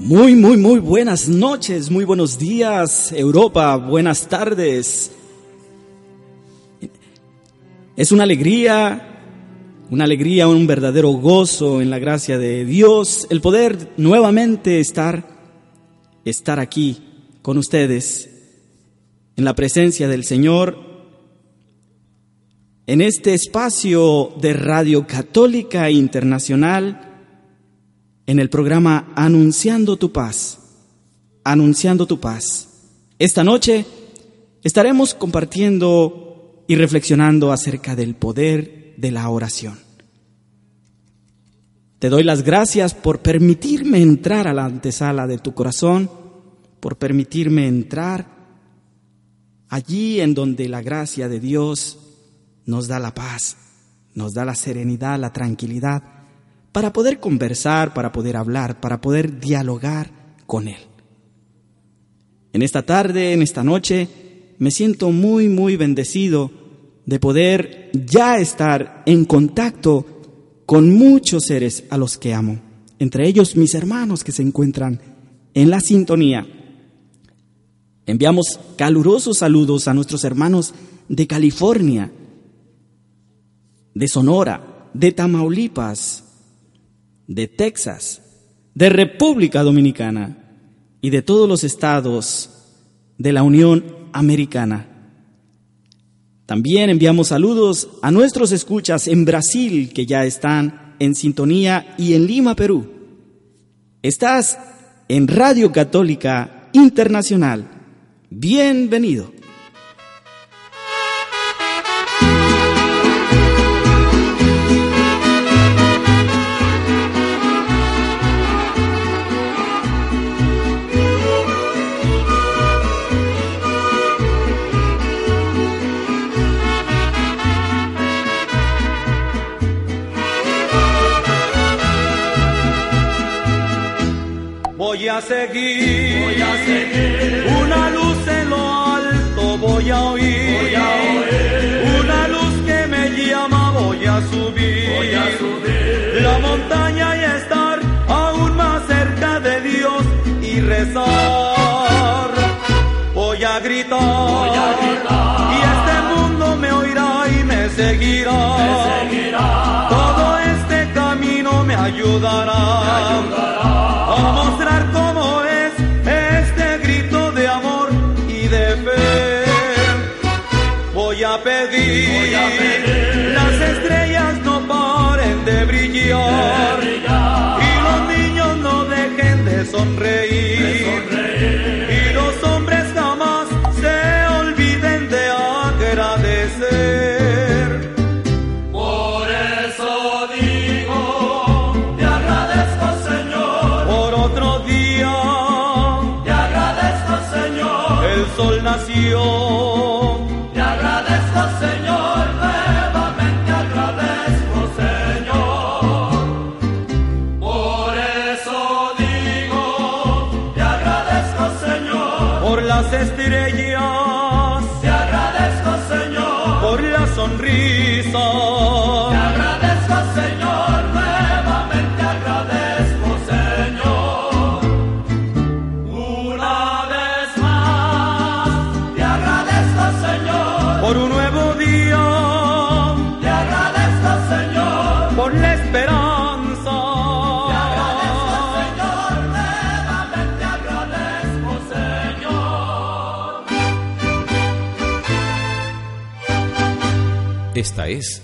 Muy, muy, muy buenas noches, muy buenos días, Europa, buenas tardes. Es una alegría, una alegría, un verdadero gozo en la gracia de Dios, el poder nuevamente estar, estar aquí con ustedes, en la presencia del Señor, en este espacio de Radio Católica Internacional, en el programa Anunciando tu paz, Anunciando tu paz. Esta noche estaremos compartiendo y reflexionando acerca del poder de la oración. Te doy las gracias por permitirme entrar a la antesala de tu corazón, por permitirme entrar allí en donde la gracia de Dios nos da la paz, nos da la serenidad, la tranquilidad para poder conversar, para poder hablar, para poder dialogar con Él. En esta tarde, en esta noche, me siento muy, muy bendecido de poder ya estar en contacto con muchos seres a los que amo, entre ellos mis hermanos que se encuentran en la sintonía. Enviamos calurosos saludos a nuestros hermanos de California, de Sonora, de Tamaulipas, de Texas, de República Dominicana y de todos los estados de la Unión Americana. También enviamos saludos a nuestros escuchas en Brasil que ya están en sintonía y en Lima, Perú. Estás en Radio Católica Internacional. Bienvenido. A seguir, voy a seguir. Una luz en lo alto voy a oír. Voy a oír. Una luz que me llama voy a subir. Voy a subir. La montaña y estar aún más cerca de Dios y rezar. Voy a gritar. Voy a gritar. Y este mundo me oirá y me seguirá. Me seguirá. Todo este camino me ayudará. Me ayudará. Las estrellas no paren. De brillar. Y los niños no dejen de sonreír. Es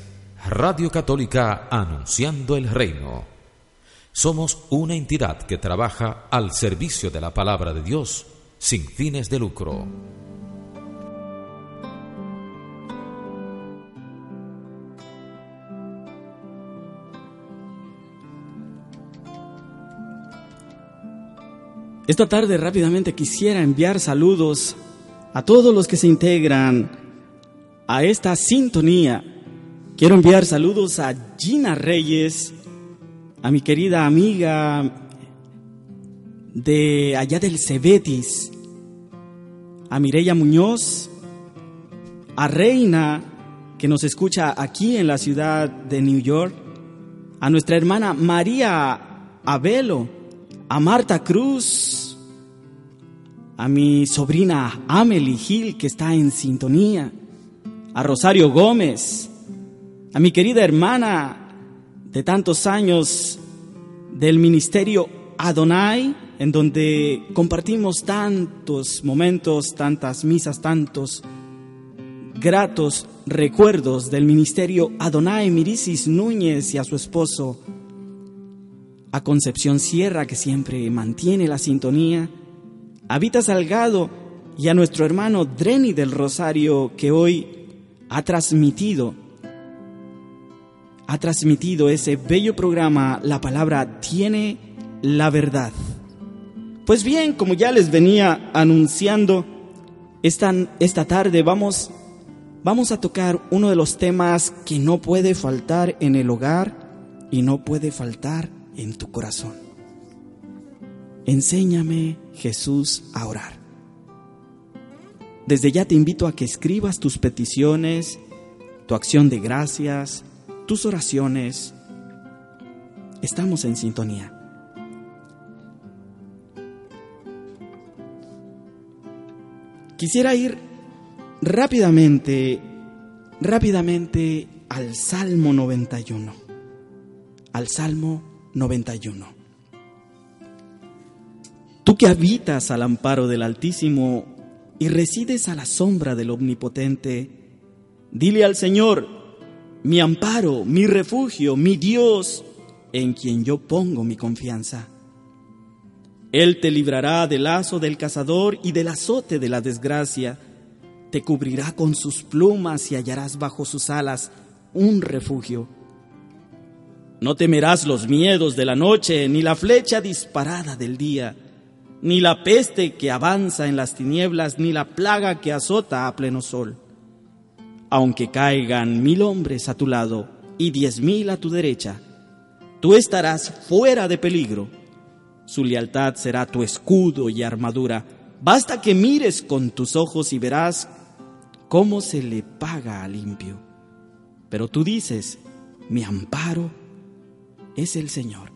Radio Católica Anunciando el Reino. Somos una entidad que trabaja al servicio de la palabra de Dios sin fines de lucro. Esta tarde rápidamente quisiera enviar saludos a todos los que se integran a esta sintonía. Quiero enviar saludos a Gina Reyes, a mi querida amiga de allá del Cebetis, a Mireya Muñoz, a Reina, que nos escucha aquí en la ciudad de New York, a nuestra hermana María Abelo, a Marta Cruz, a mi sobrina Amelie Gil, que está en sintonía, a Rosario Gómez, a mi querida hermana de tantos años del ministerio Adonai, en donde compartimos tantos momentos, tantas misas, tantos gratos recuerdos del ministerio Adonai Mirisis Núñez y a su esposo, a Concepción Sierra, que siempre mantiene la sintonía, a Vita Salgado y a nuestro hermano Dreni del Rosario, que hoy ha transmitido, ha transmitido ese bello programa, La Palabra tiene la verdad. Pues bien, como ya les venía anunciando, esta, esta tarde vamos vamos a tocar uno de los temas que no puede faltar en el hogar y no puede faltar en tu corazón. Enséñame, Jesús, a orar. Desde ya te invito a que escribas tus peticiones, tu acción de gracias, tus oraciones. Estamos en sintonía. Quisiera ir rápidamente, rápidamente al Salmo 91. Al Salmo 91. Tú que habitas al amparo del Altísimo y resides a la sombra del Omnipotente, dile al Señor, mi amparo, mi refugio, mi Dios, en quien yo pongo mi confianza. Él te librará del lazo del cazador y del azote de la desgracia te cubrirá con sus plumas y hallarás bajo sus alas un refugio. No temerás los miedos de la noche, ni la flecha disparada del día, ni la peste que avanza en las tinieblas, ni la plaga que azota a pleno sol. Aunque caigan mil hombres a tu lado y diez mil a tu derecha, tú estarás fuera de peligro. Su lealtad será tu escudo y armadura. Basta que mires con tus ojos y verás cómo se le paga a limpio. Pero tú dices, mi amparo es el Señor.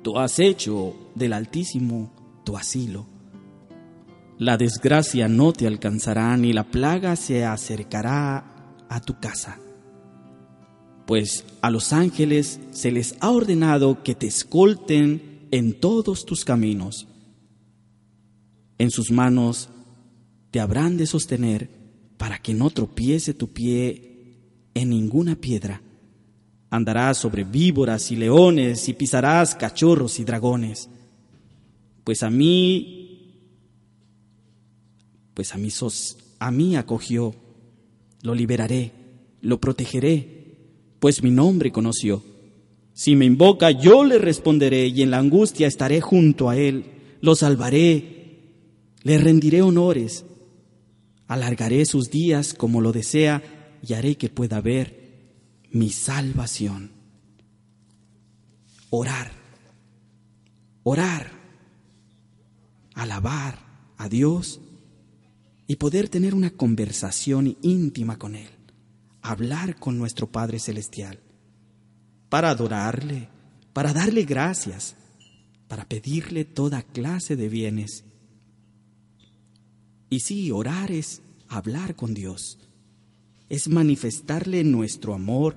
Tú has hecho del Altísimo tu asilo. La desgracia no te alcanzará ni la plaga se acercará a tu casa. Pues a los ángeles se les ha ordenado que te escolten en todos tus caminos. En sus manos te habrán de sostener para que no tropiece tu pie en ninguna piedra. Andarás sobre víboras y leones y pisarás cachorros y dragones. Pues a mí, pues a mí sos, a mí acogió, lo liberaré, lo protegeré, pues mi nombre conoció. Si me invoca, yo le responderé y en la angustia estaré junto a él, lo salvaré, le rendiré honores alargaré sus días como lo desea y haré que pueda ver mi salvación. Orar, orar, alabar a Dios y poder tener una conversación íntima con Él, hablar con nuestro Padre Celestial, para adorarle, para darle gracias, para pedirle toda clase de bienes. Y sí, orar es hablar con Dios, es manifestarle nuestro amor,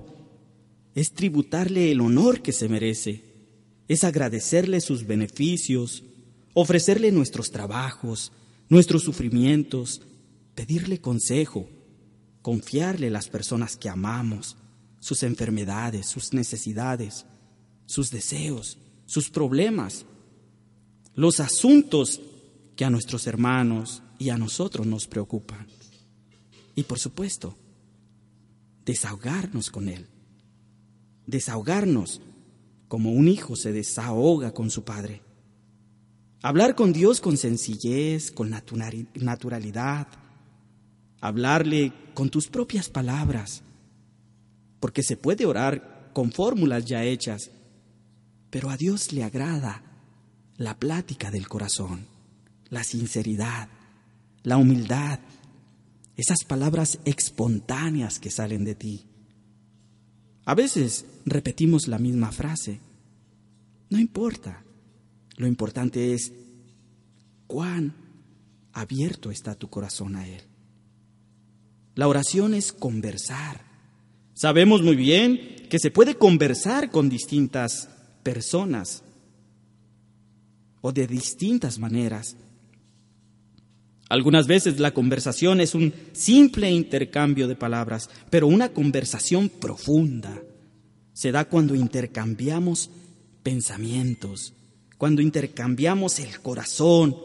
es tributarle el honor que se merece, es agradecerle sus beneficios, ofrecerle nuestros trabajos, nuestros sufrimientos, pedirle consejo, confiarle las personas que amamos, sus enfermedades, sus necesidades, sus deseos, sus problemas, los asuntos que a nuestros hermanos, y a nosotros nos preocupan. Y por supuesto, desahogarnos con Él. Desahogarnos como un hijo se desahoga con su padre. Hablar con Dios con sencillez, con naturalidad. Hablarle con tus propias palabras. Porque se puede orar con fórmulas ya hechas, pero a Dios le agrada la plática del corazón, la sinceridad, la humildad, esas palabras espontáneas que salen de ti. A veces repetimos la misma frase. No importa. Lo importante es cuán abierto está tu corazón a Él. La oración es conversar. Sabemos muy bien que se puede conversar con distintas personas o de distintas maneras. Algunas veces la conversación es un simple intercambio de palabras, pero una conversación profunda se da cuando intercambiamos pensamientos, cuando intercambiamos el corazón,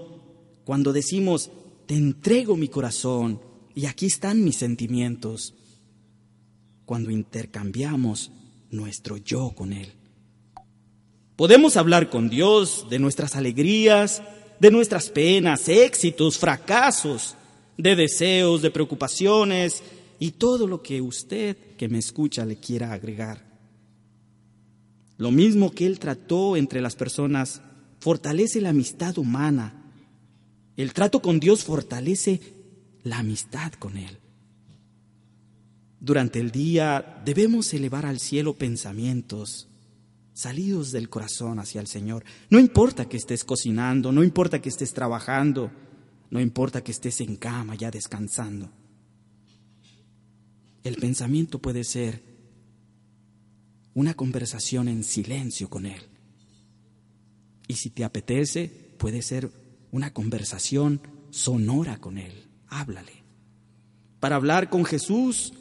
cuando decimos, te entrego mi corazón y aquí están mis sentimientos, cuando intercambiamos nuestro yo con Él. Podemos hablar con Dios de nuestras alegrías, de nuestras penas, éxitos, fracasos, de deseos, de preocupaciones y todo lo que usted que me escucha le quiera agregar. Lo mismo que Él trató entre las personas fortalece la amistad humana. El trato con Dios fortalece la amistad con Él. Durante el día debemos elevar al cielo pensamientos, salidos del corazón hacia el Señor. No importa que estés cocinando, no importa que estés trabajando, no importa que estés en cama ya descansando. El pensamiento puede ser una conversación en silencio con Él. Y si te apetece, puede ser una conversación sonora con Él. Háblale. Para hablar con Jesús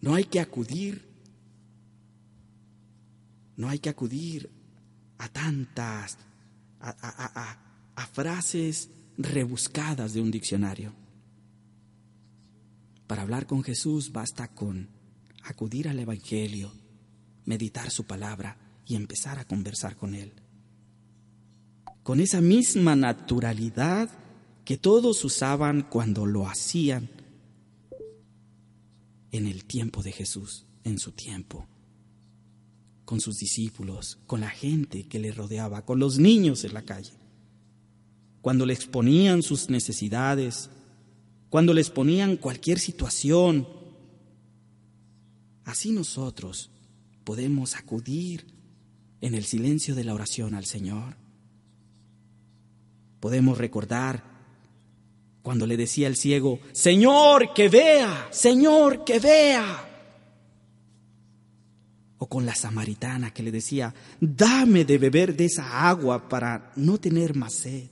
no hay que acudir no hay que acudir a tantas, a, frases rebuscadas de un diccionario. Para hablar con Jesús basta con acudir al Evangelio, meditar su palabra y empezar a conversar con Él. Con esa misma naturalidad que todos usaban cuando lo hacían en el tiempo de Jesús, en su tiempo con sus discípulos, con la gente que le rodeaba, con los niños en la calle. Cuando le exponían sus necesidades, cuando les ponían cualquier situación, así nosotros podemos acudir en el silencio de la oración al Señor. Podemos recordar cuando le decía el ciego, Señor, que vea, Señor, que vea o con la samaritana que le decía, dame de beber de esa agua para no tener más sed.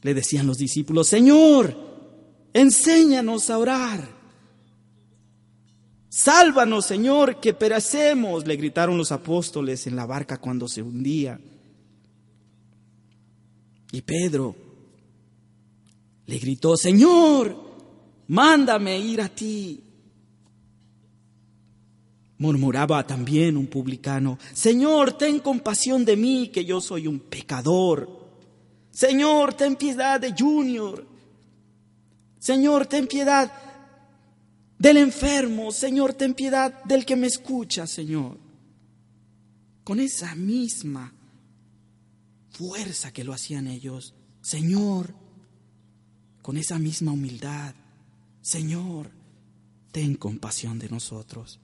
Le decían los discípulos, Señor, enséñanos a orar. Sálvanos, Señor, que perecemos, le gritaron los apóstoles en la barca cuando se hundía. Y Pedro le gritó, Señor, mándame ir a ti. Murmuraba también un publicano, Señor, ten compasión de mí, que yo soy un pecador. Señor, ten piedad de Junior. Señor, ten piedad del enfermo. Señor, ten piedad del que me escucha, Señor. Con esa misma fuerza que lo hacían ellos. Señor, con esa misma humildad. Señor, ten compasión de nosotros.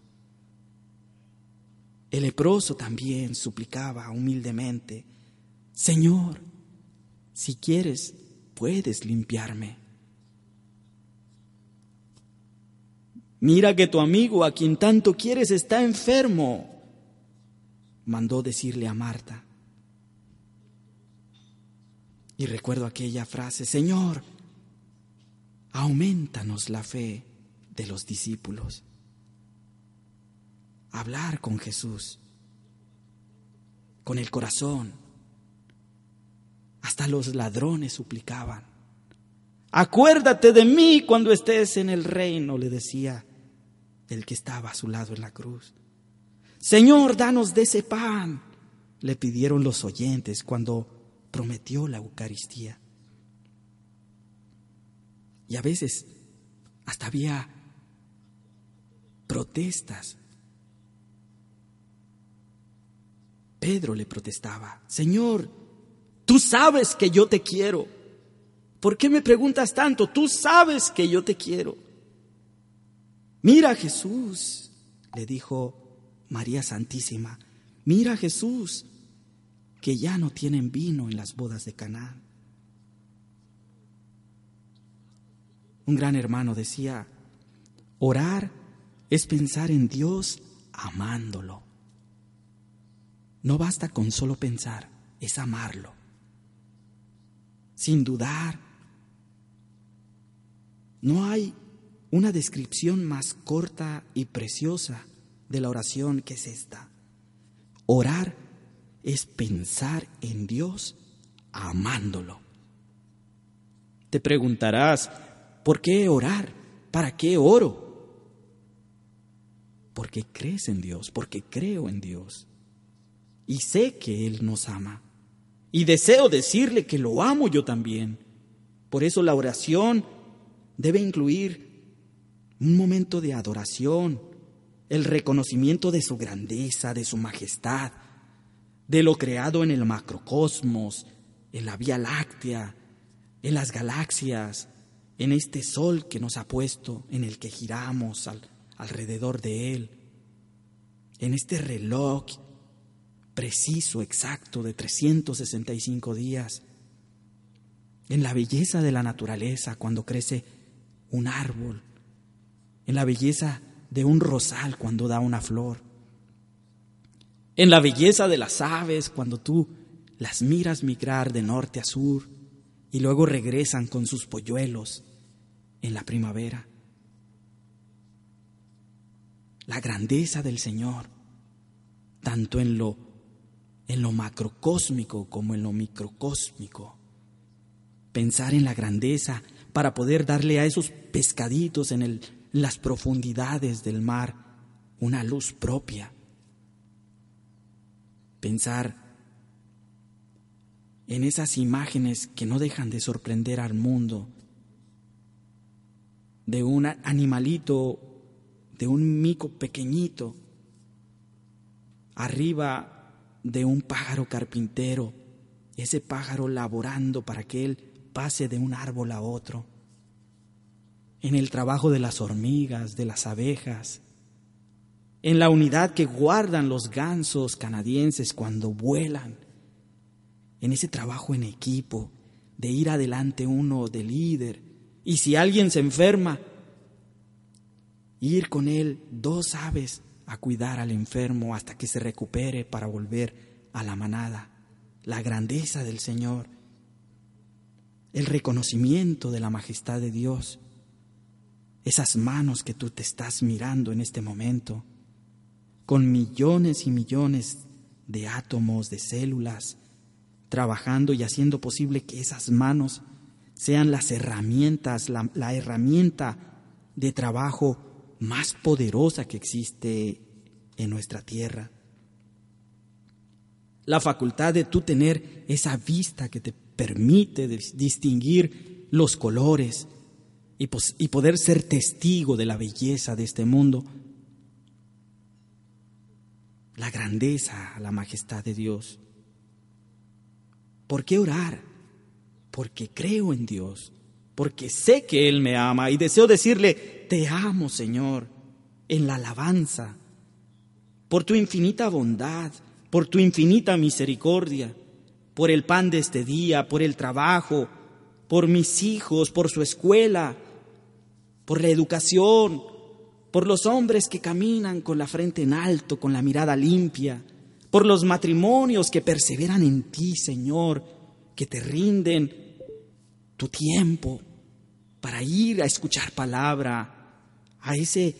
El leproso también suplicaba humildemente, Señor, si quieres, puedes limpiarme. Mira que tu amigo a quien tanto quieres está enfermo, mandó decirle a Marta. Y recuerdo aquella frase, Señor, aumentanos la fe de los discípulos hablar con Jesús, con el corazón. Hasta los ladrones suplicaban. Acuérdate de mí cuando estés en el reino, le decía el que estaba a su lado en la cruz. Señor, danos de ese pan le pidieron los oyentes cuando prometió la Eucaristía. Y a veces hasta había protestas. Pedro le protestaba, Señor, tú sabes que yo te quiero. ¿Por qué me preguntas tanto? Tú sabes que yo te quiero. Mira Jesús, le dijo María Santísima, mira Jesús, que ya no tienen vino en las bodas de Canaán. Un gran hermano decía, orar es pensar en Dios amándolo. No basta con solo pensar, es amarlo. Sin dudar. No hay una descripción más corta y preciosa de la oración que es esta. Orar es pensar en Dios amándolo. Te preguntarás, ¿por qué orar? ¿Para qué oro? Porque crees en Dios, porque creo en Dios. Y sé que Él nos ama. Y deseo decirle que lo amo yo también. Por eso la oración debe incluir un momento de adoración, el reconocimiento de su grandeza, de su majestad, de lo creado en el macrocosmos, en la Vía Láctea, en las galaxias, en este sol que nos ha puesto, en el que giramos alrededor de él, en este reloj preciso, exacto, de 365 días, en la belleza de la naturaleza cuando crece un árbol, en la belleza de un rosal cuando da una flor, en la belleza de las aves cuando tú las miras migrar de norte a sur y luego regresan con sus polluelos en la primavera. La grandeza del Señor, tanto en lo, en lo macrocósmico como en lo microcósmico. Pensar en la grandeza para poder darle a esos pescaditos en, el, las profundidades del mar una luz propia. Pensar en esas imágenes que no dejan de sorprender al mundo, de un animalito, de un mico pequeñito, arriba de un pájaro carpintero, ese pájaro laborando para que él pase de un árbol a otro, en el trabajo de las hormigas, de las abejas, en la unidad que guardan los gansos canadienses cuando vuelan, en ese trabajo en equipo, de ir adelante uno de líder, y si alguien se enferma, ir con él dos aves a cuidar al enfermo hasta que se recupere para volver a la manada, la grandeza del Señor, el reconocimiento de la majestad de Dios, esas manos que tú te estás mirando en este momento, con millones y millones de átomos, de células, trabajando y haciendo posible que esas manos sean las herramientas, la, herramienta de trabajo más poderosa que existe en nuestra tierra. La facultad de tú tener esa vista que te permite distinguir los colores y, poder ser testigo de la belleza de este mundo la grandeza, la majestad de Dios. ¿Por qué orar? Porque creo en Dios, porque sé que Él me ama y deseo decirle, te amo Señor, en la alabanza, por tu infinita bondad, por tu infinita misericordia, por el pan de este día, por el trabajo, por mis hijos, por su escuela, por la educación, por los hombres que caminan con la frente en alto, con la mirada limpia, por los matrimonios que perseveran en ti, Señor, que te rinden tu tiempo para ir a escuchar palabra a ese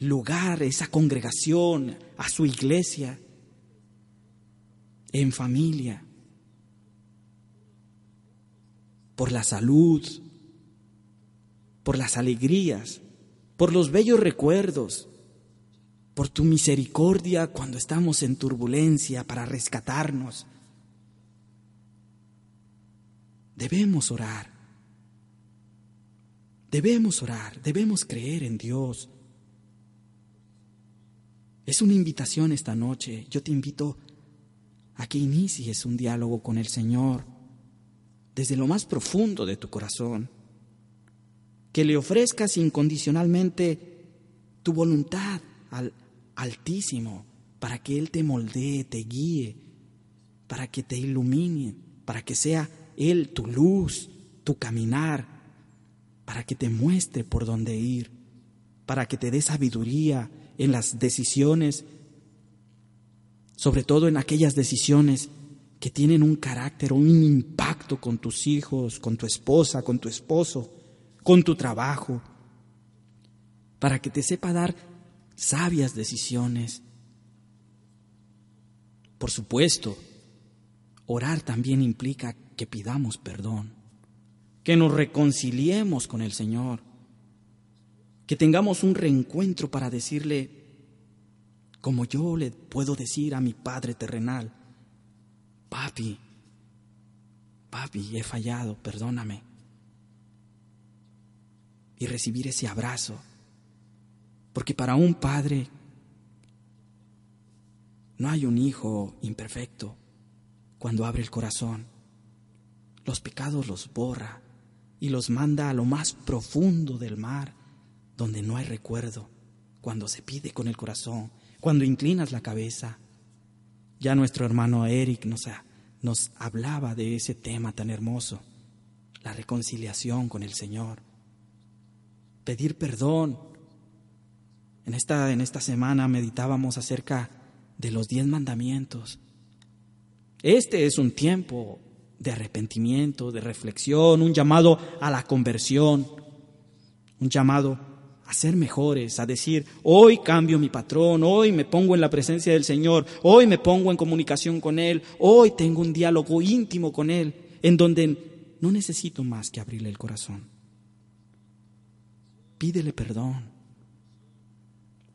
lugar, esa congregación, a su iglesia, en familia, por la salud, por las alegrías, por los bellos recuerdos, por tu misericordia cuando estamos en turbulencia para rescatarnos. Debemos orar. Debemos orar, debemos creer en Dios. Es una invitación esta noche. Yo te invito a que inicies un diálogo con el Señor desde lo más profundo de tu corazón. Que le ofrezcas incondicionalmente tu voluntad al Altísimo para que Él te moldee, te guíe, para que te ilumine, para que sea Él tu luz, tu caminar, para que te muestre por dónde ir, para que te dé sabiduría en las decisiones, sobre todo en aquellas decisiones que tienen un carácter, un impacto con tus hijos, con tu esposa, con tu esposo, con tu trabajo, para que te sepa dar sabias decisiones. Por supuesto, orar también implica que pidamos perdón, que nos reconciliemos con el Señor, que tengamos un reencuentro para decirle, como yo le puedo decir a mi Padre terrenal, papi, papi, he fallado, perdóname. Y recibir ese abrazo porque para un padre no hay un hijo imperfecto cuando abre el corazón. Los pecados los borra y los manda a lo más profundo del mar, donde no hay recuerdo, cuando se pide con el corazón, cuando inclinas la cabeza. Ya nuestro hermano Eric nos, nos hablaba de ese tema tan hermoso, la reconciliación con el Señor, pedir perdón en esta, en esta semana meditábamos acerca de los diez mandamientos. Este es un tiempo de arrepentimiento, de reflexión, un llamado a la conversión, un llamado a ser mejores, a decir, hoy cambio mi patrón, hoy me pongo en la presencia del Señor, hoy me pongo en comunicación con Él, hoy tengo un diálogo íntimo con Él, en donde no necesito más que abrirle el corazón. Pídele perdón.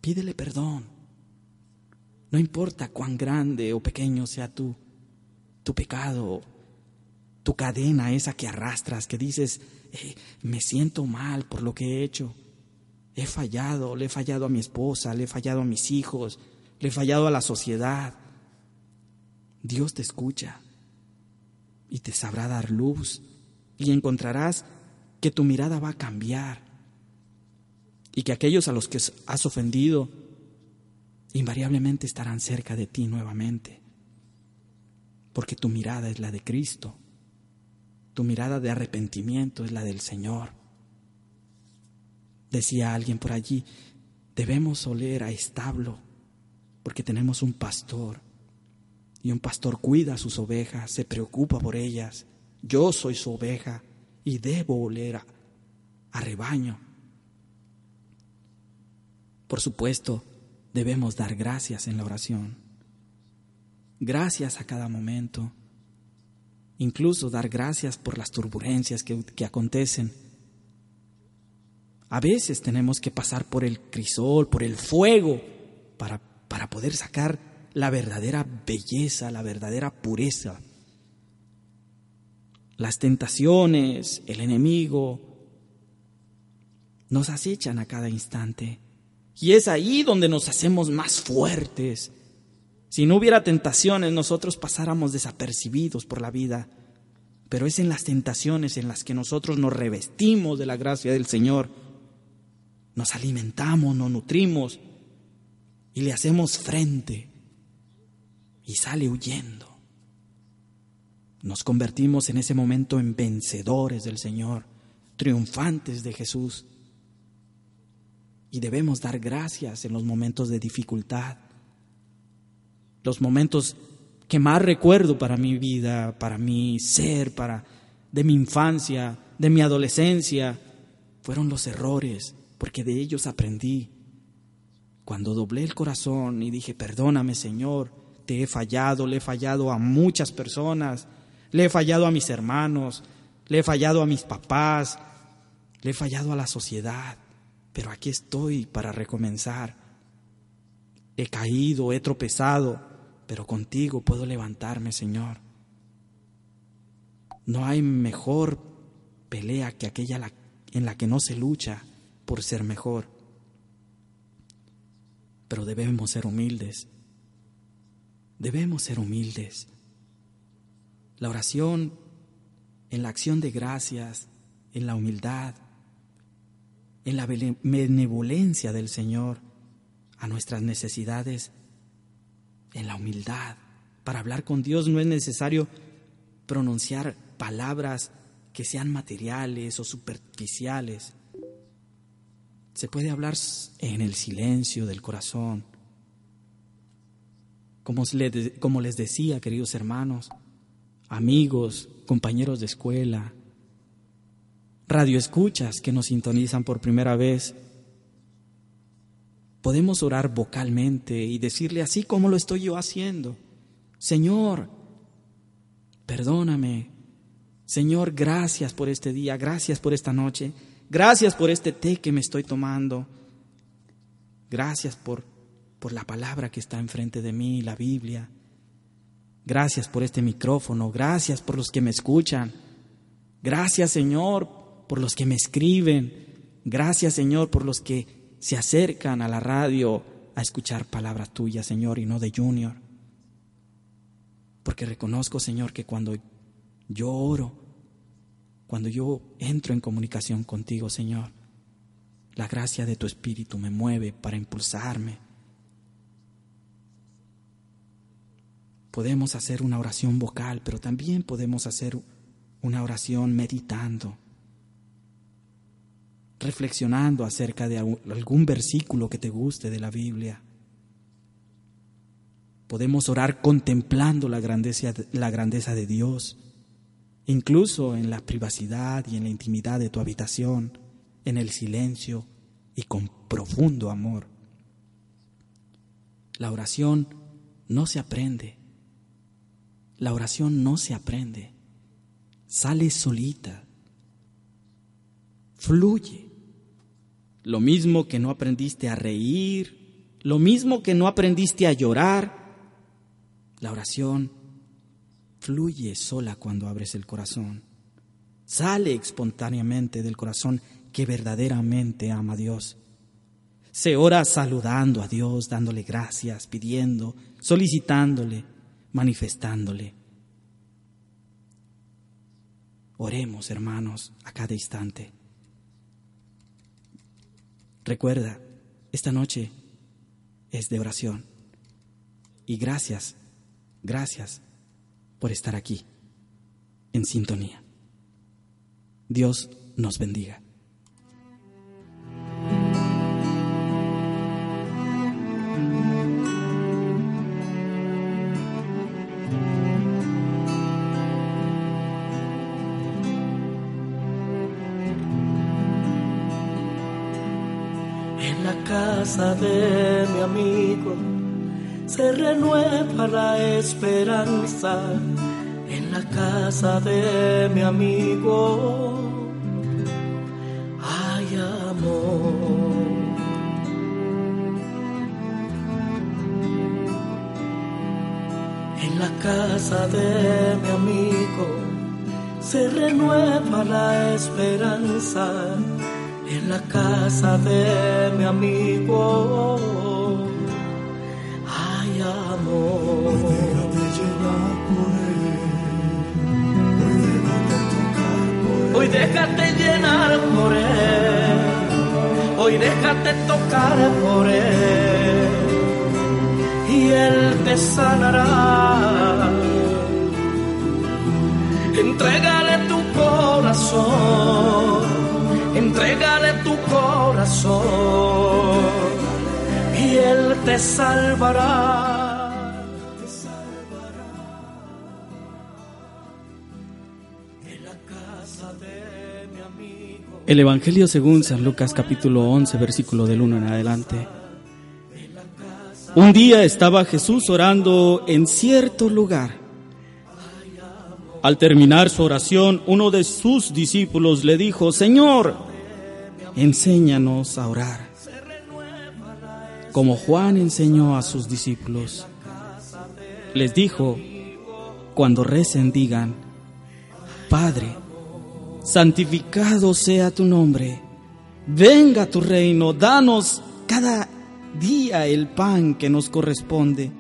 Pídele perdón. No importa cuán grande o pequeño sea tu, tu pecado, tu cadena esa que arrastras, que dices, eh, me siento mal por lo que he hecho. He fallado, le he fallado a mi esposa, le he fallado a mis hijos, le he fallado a la sociedad. Dios te escucha y te sabrá dar luz y encontrarás que tu mirada va a cambiar y que aquellos a los que has ofendido invariablemente estarán cerca de ti nuevamente, porque tu mirada es la de Cristo, tu mirada de arrepentimiento es la del Señor. Decía alguien por allí, debemos oler a establo, porque tenemos un pastor, y un pastor cuida a sus ovejas, se preocupa por ellas. Yo soy su oveja y debo oler a, rebaño. Por supuesto, debemos dar gracias en la oración. Gracias a cada momento. Incluso dar gracias por las turbulencias que, acontecen. A veces tenemos que pasar por el crisol, por el fuego, para, para poder sacar la verdadera belleza, la verdadera pureza. Las tentaciones, el enemigo, nos acechan a cada instante. Y es ahí donde nos hacemos más fuertes. Si no hubiera tentaciones, nosotros pasáramos desapercibidos por la vida. Pero es en las tentaciones en las que nosotros nos revestimos de la gracia del Señor. Nos alimentamos, nos nutrimos y le hacemos frente. Y sale huyendo. Nos convertimos en ese momento en vencedores del Señor, triunfantes de Jesús y debemos dar gracias en los momentos de dificultad. Los momentos que más recuerdo para mi vida, para mi ser, para de mi infancia, de mi adolescencia, fueron los errores, porque de ellos aprendí. Cuando doblé el corazón y dije, perdóname Señor, te he fallado, le he fallado a muchas personas, le he fallado a mis hermanos, le he fallado a mis papás, le he fallado a la sociedad pero aquí estoy para recomenzar. He caído, he tropezado, pero contigo puedo levantarme, Señor. No hay mejor pelea que aquella en la que no se lucha por ser mejor. Pero debemos ser humildes. Debemos ser humildes. La oración en la acción de gracias, en la humildad, en la benevolencia del Señor a nuestras necesidades, en la humildad. Para hablar con Dios no es necesario pronunciar palabras que sean materiales o superficiales. Se puede hablar en el silencio del corazón. Como, les decía, queridos hermanos, amigos, compañeros de escuela, radioescuchas que nos sintonizan por primera vez, podemos orar vocalmente y decirle así como lo estoy yo haciendo, Señor, perdóname, Señor, gracias por este día, gracias por esta noche, gracias por este té que me estoy tomando, gracias por, por la palabra que está enfrente de mí, la Biblia, gracias por este micrófono, gracias por los que me escuchan, gracias Señor por los que me escriben, gracias Señor por los que se acercan a la radio a escuchar palabras tuyas, Señor, y no de Junior. Porque reconozco, Señor, que cuando yo oro, cuando yo entro en comunicación contigo, Señor, la gracia de tu Espíritu me mueve para impulsarme. Podemos hacer una oración vocal, pero también podemos hacer una oración meditando reflexionando acerca de algún versículo que te guste de la Biblia. Podemos orar contemplando la grandeza, de Dios, incluso en la privacidad y en la intimidad de tu habitación, en el silencio y con profundo amor. La oración no se aprende. La oración no se aprende. Sale solita. Fluye. Lo mismo que no aprendiste a reír, lo mismo que no aprendiste a llorar. La oración fluye sola cuando abres el corazón. Sale espontáneamente del corazón que verdaderamente ama a Dios. Se ora saludando a Dios, dándole gracias, pidiendo, solicitándole, manifestándole. Oremos, hermanos, a cada instante. Recuerda, esta noche es de oración. Y gracias, gracias por estar aquí, en sintonía. Dios nos bendiga. De mi amigo se renueva la esperanza en la casa de mi amigo. Hay amor. En la casa de mi amigo se renueva la esperanza la casa de mi amigo hay amor. Hoy déjate llenar por él. Hoy déjate tocar por él. Y él te sanará. Entrégale tu corazón entrégale tu corazón y Él te salvará. Te salvará. La casa de mi amigo. El Evangelio según San Lucas capítulo 11 versículo del 1 en adelante. Un día estaba Jesús orando en cierto lugar al terminar su oración, uno de sus discípulos le dijo, Señor, enséñanos a orar, como Juan enseñó a sus discípulos. Les dijo, cuando recen digan, Padre, santificado sea tu nombre, venga tu reino, danos cada día el pan que nos corresponde.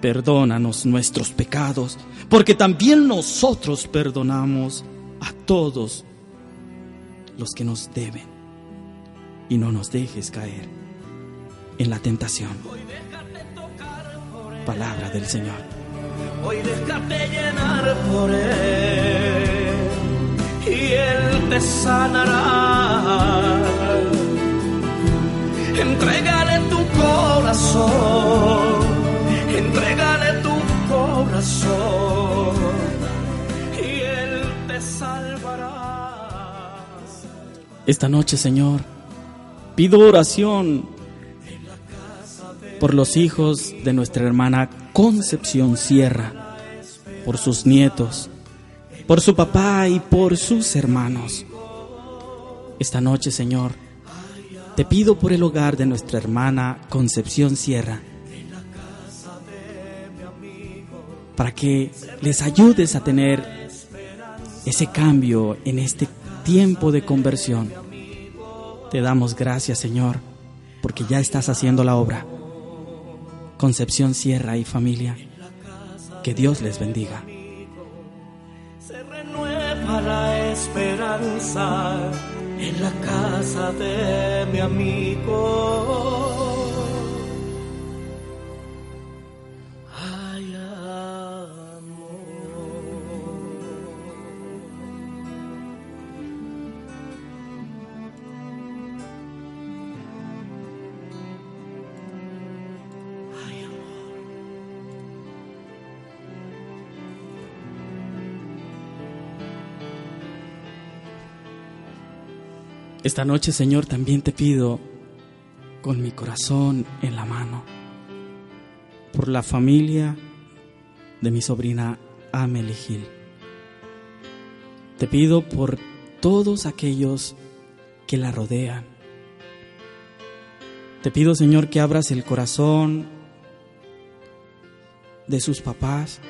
Perdónanos nuestros pecados, porque también nosotros perdonamos a todos los que nos deben. Y no nos dejes caer en la tentación. Palabra del Señor. Hoy déjate llenar por Él y Él te sanará. Entrégale tu corazón, entrégale Esta noche, Señor, pido oración por los hijos de nuestra hermana Concepción Sierra, por sus nietos, por su papá y por sus hermanos. Esta noche, Señor, te pido por el hogar de nuestra hermana Concepción Sierra, para que les ayudes a tener ese cambio en este tiempo de conversión. Te damos gracias, Señor, porque ya estás haciendo la obra. Concepción Sierra y familia, que Dios les bendiga. Se renueva la esperanza en la casa de mi amigo. Esta noche, Señor, también te pido con mi corazón en la mano por la familia de mi sobrina Amelie Gil. Te pido por todos aquellos que la rodean. Te pido, Señor, que abras el corazón de sus papás.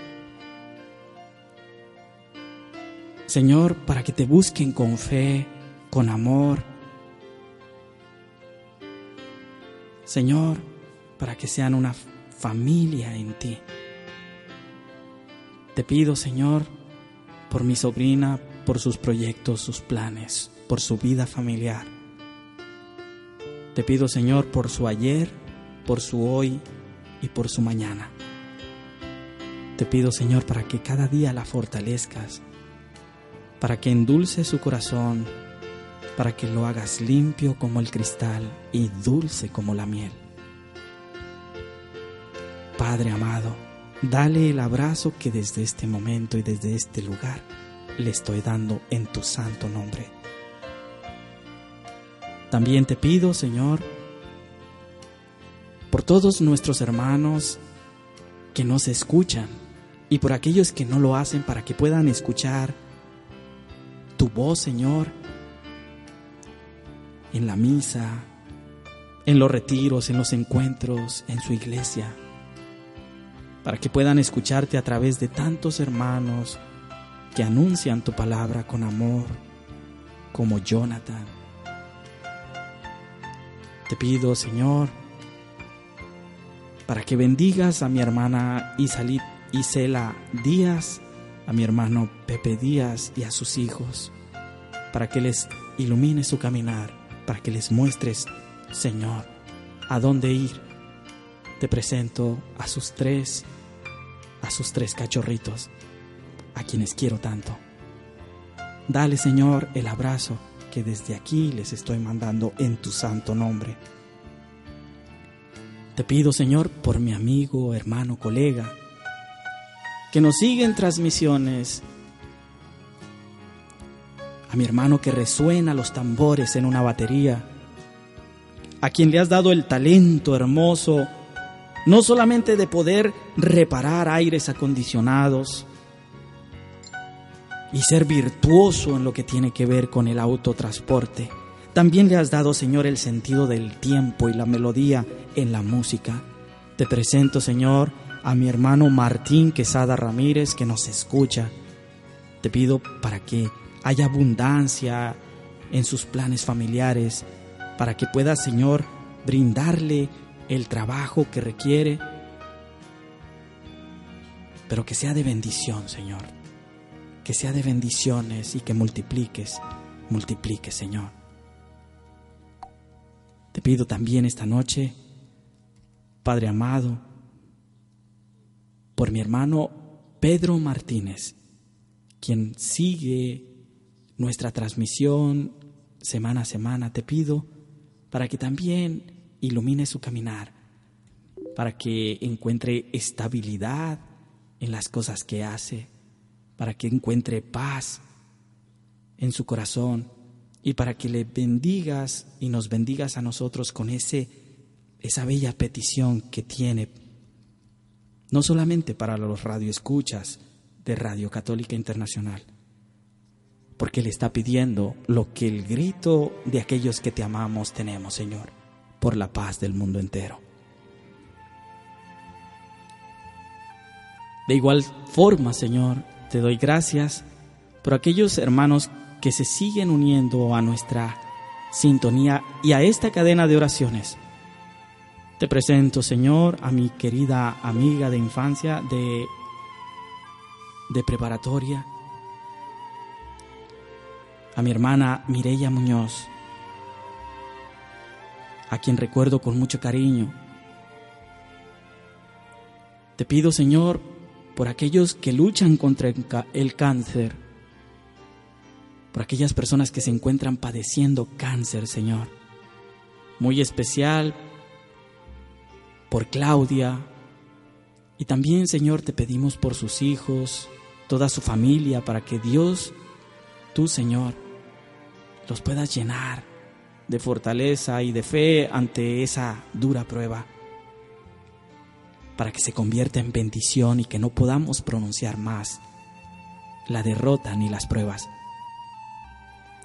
Señor, para que te busquen con fe, con amor. Señor, para que sean una familia en ti. Te pido, Señor, por mi sobrina, por sus proyectos, sus planes, por su vida familiar. Te pido, Señor, por su ayer, por su hoy y por su mañana. Te pido, Señor, para que cada día la fortalezcas, para que endulce su corazón, para que lo hagas limpio como el cristal y dulce como la miel. Padre amado, dale el abrazo que desde este momento y desde este lugar le estoy dando en tu santo nombre. También te pido, Señor, por todos nuestros hermanos que nos escuchan y por aquellos que no lo hacen para que puedan escuchar tu voz, Señor, en la misa, en los retiros, en los encuentros, en su iglesia, para que puedan escucharte a través de tantos hermanos que anuncian tu palabra con amor, como Jonathan. Te pido, Señor, para que bendigas a mi hermana Isalit Isela Díaz, a mi hermano Pepe Díaz y a sus hijos, para que les ilumine su caminar, para que les muestres, Señor, a dónde ir. Te presento a sus tres, a sus tres cachorritos, a quienes quiero tanto. Dale, Señor, el abrazo que desde aquí les estoy mandando en tu santo nombre. Te pido, Señor, por mi amigo, hermano, colega, que nos sigue en transmisiones, a mi hermano que resuena los tambores en una batería, a quien le has dado el talento hermoso, no solamente de poder reparar aires acondicionados y ser virtuoso en lo que tiene que ver con el autotransporte, También le has dado, Señor, el sentido del tiempo y la melodía en la música. Te presento, Señor, a mi hermano Martín Quesada Ramírez que nos escucha. Te pido para que haya abundancia en sus planes familiares, para que pueda, Señor, brindarle el trabajo que requiere, pero que sea de bendición, Señor. Que sea de bendiciones y que multipliques, multipliques, Señor. Te pido también esta noche, Padre amado, por mi hermano Pedro Martínez, quien sigue nuestra transmisión semana a semana, te pido para que también ilumine su caminar, para que encuentre estabilidad en las cosas que hace, para que encuentre paz en su corazón y para que le bendigas y nos bendigas a nosotros con ese esa bella petición que tiene no solamente para los radioescuchas de Radio Católica Internacional, porque le está pidiendo lo que el grito de aquellos que te amamos tenemos, Señor, por la paz del mundo entero. De igual forma, Señor, te doy gracias por aquellos hermanos que se siguen uniendo a nuestra sintonía y a esta cadena de oraciones. Te presento, Señor, a mi querida amiga de infancia de, de preparatoria, a mi hermana Mireya Muñoz, a quien recuerdo con mucho cariño. Te pido, Señor, por aquellos que luchan contra el cáncer, por aquellas personas que se encuentran padeciendo cáncer, Señor. Muy especial por Claudia. Y también, Señor, te pedimos por sus hijos, toda su familia, para que Dios, tú, Señor, los puedas llenar de fortaleza y de fe ante esa dura prueba, para que se convierta en bendición y que no podamos pronunciar más la derrota ni las pruebas.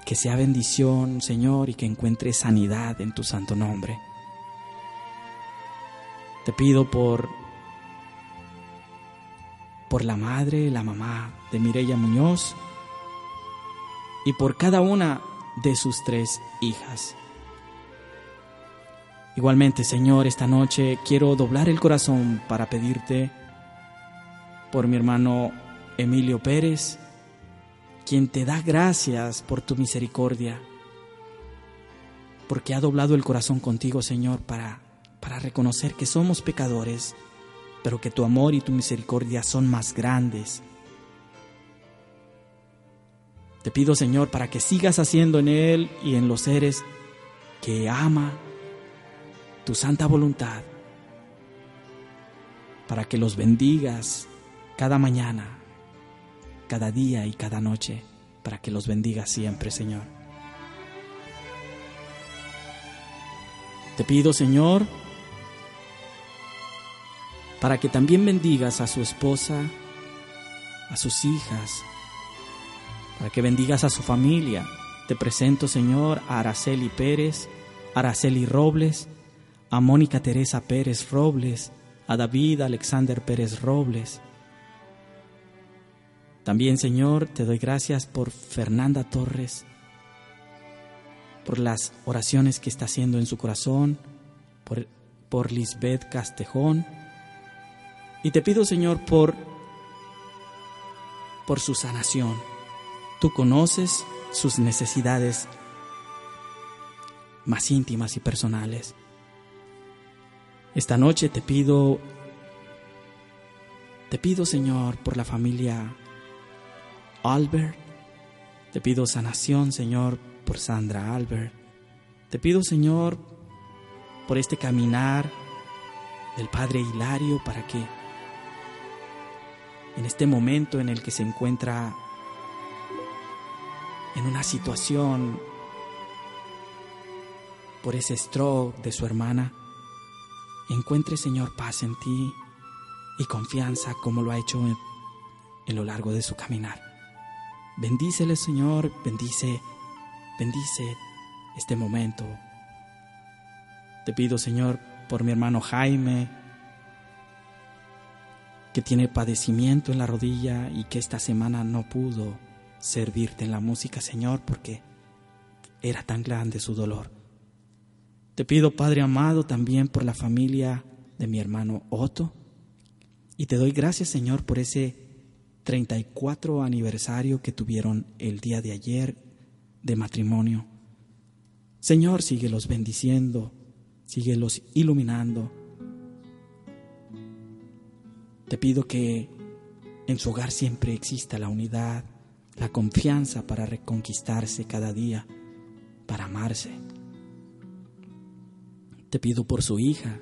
Que sea bendición, Señor, y que encuentre sanidad en tu santo nombre. Te pido por por la madre, la mamá de Mireya Muñoz y por cada una de sus tres hijas. Igualmente, Señor, esta noche quiero doblar el corazón para pedirte por mi hermano Emilio Pérez, quien te da gracias por tu misericordia, porque ha doblado el corazón contigo, Señor, para, para reconocer que somos pecadores, pero que tu amor y tu misericordia son más grandes te pido, Señor, para que sigas haciendo en Él y en los seres que ama tu santa voluntad, para que los bendigas cada mañana, cada día y cada noche, para que los bendigas siempre, Señor. Te pido, Señor, para que también bendigas a su esposa, a sus hijas, para que bendigas a su familia. Te presento, Señor, a Araceli Pérez, Araceli Robles, a Mónica Teresa Pérez Robles, a David Alexander Pérez Robles. También, Señor, te doy gracias por Fernanda Torres, por las oraciones que está haciendo en su corazón, por, por Lisbeth Castejón. Y te pido, Señor, por, por su sanación. Conoces sus necesidades más íntimas y personales. Esta noche te pido, te pido Señor por la familia Albert, te pido sanación Señor por Sandra Albert, te pido Señor por este caminar del Padre Hilario para que en este momento en el que se encuentra en una situación por ese stroke de su hermana, encuentre, Señor, paz en ti y confianza como lo ha hecho en, lo largo de su caminar. Bendícele, Señor, bendice, bendice este momento. Te pido, Señor, por mi hermano Jaime, que tiene padecimiento en la rodilla y que esta semana no pudo servirte en la música, Señor, porque era tan grande su dolor. Te pido, Padre amado, también por la familia de mi hermano Otto. Y te doy gracias, Señor, por ese 34 aniversario que tuvieron el día de ayer de matrimonio. Señor, síguelos bendiciendo, síguelos iluminando. Te pido que en su hogar siempre exista la unidad, la confianza para reconquistarse cada día, para amarse. Te pido por su hija,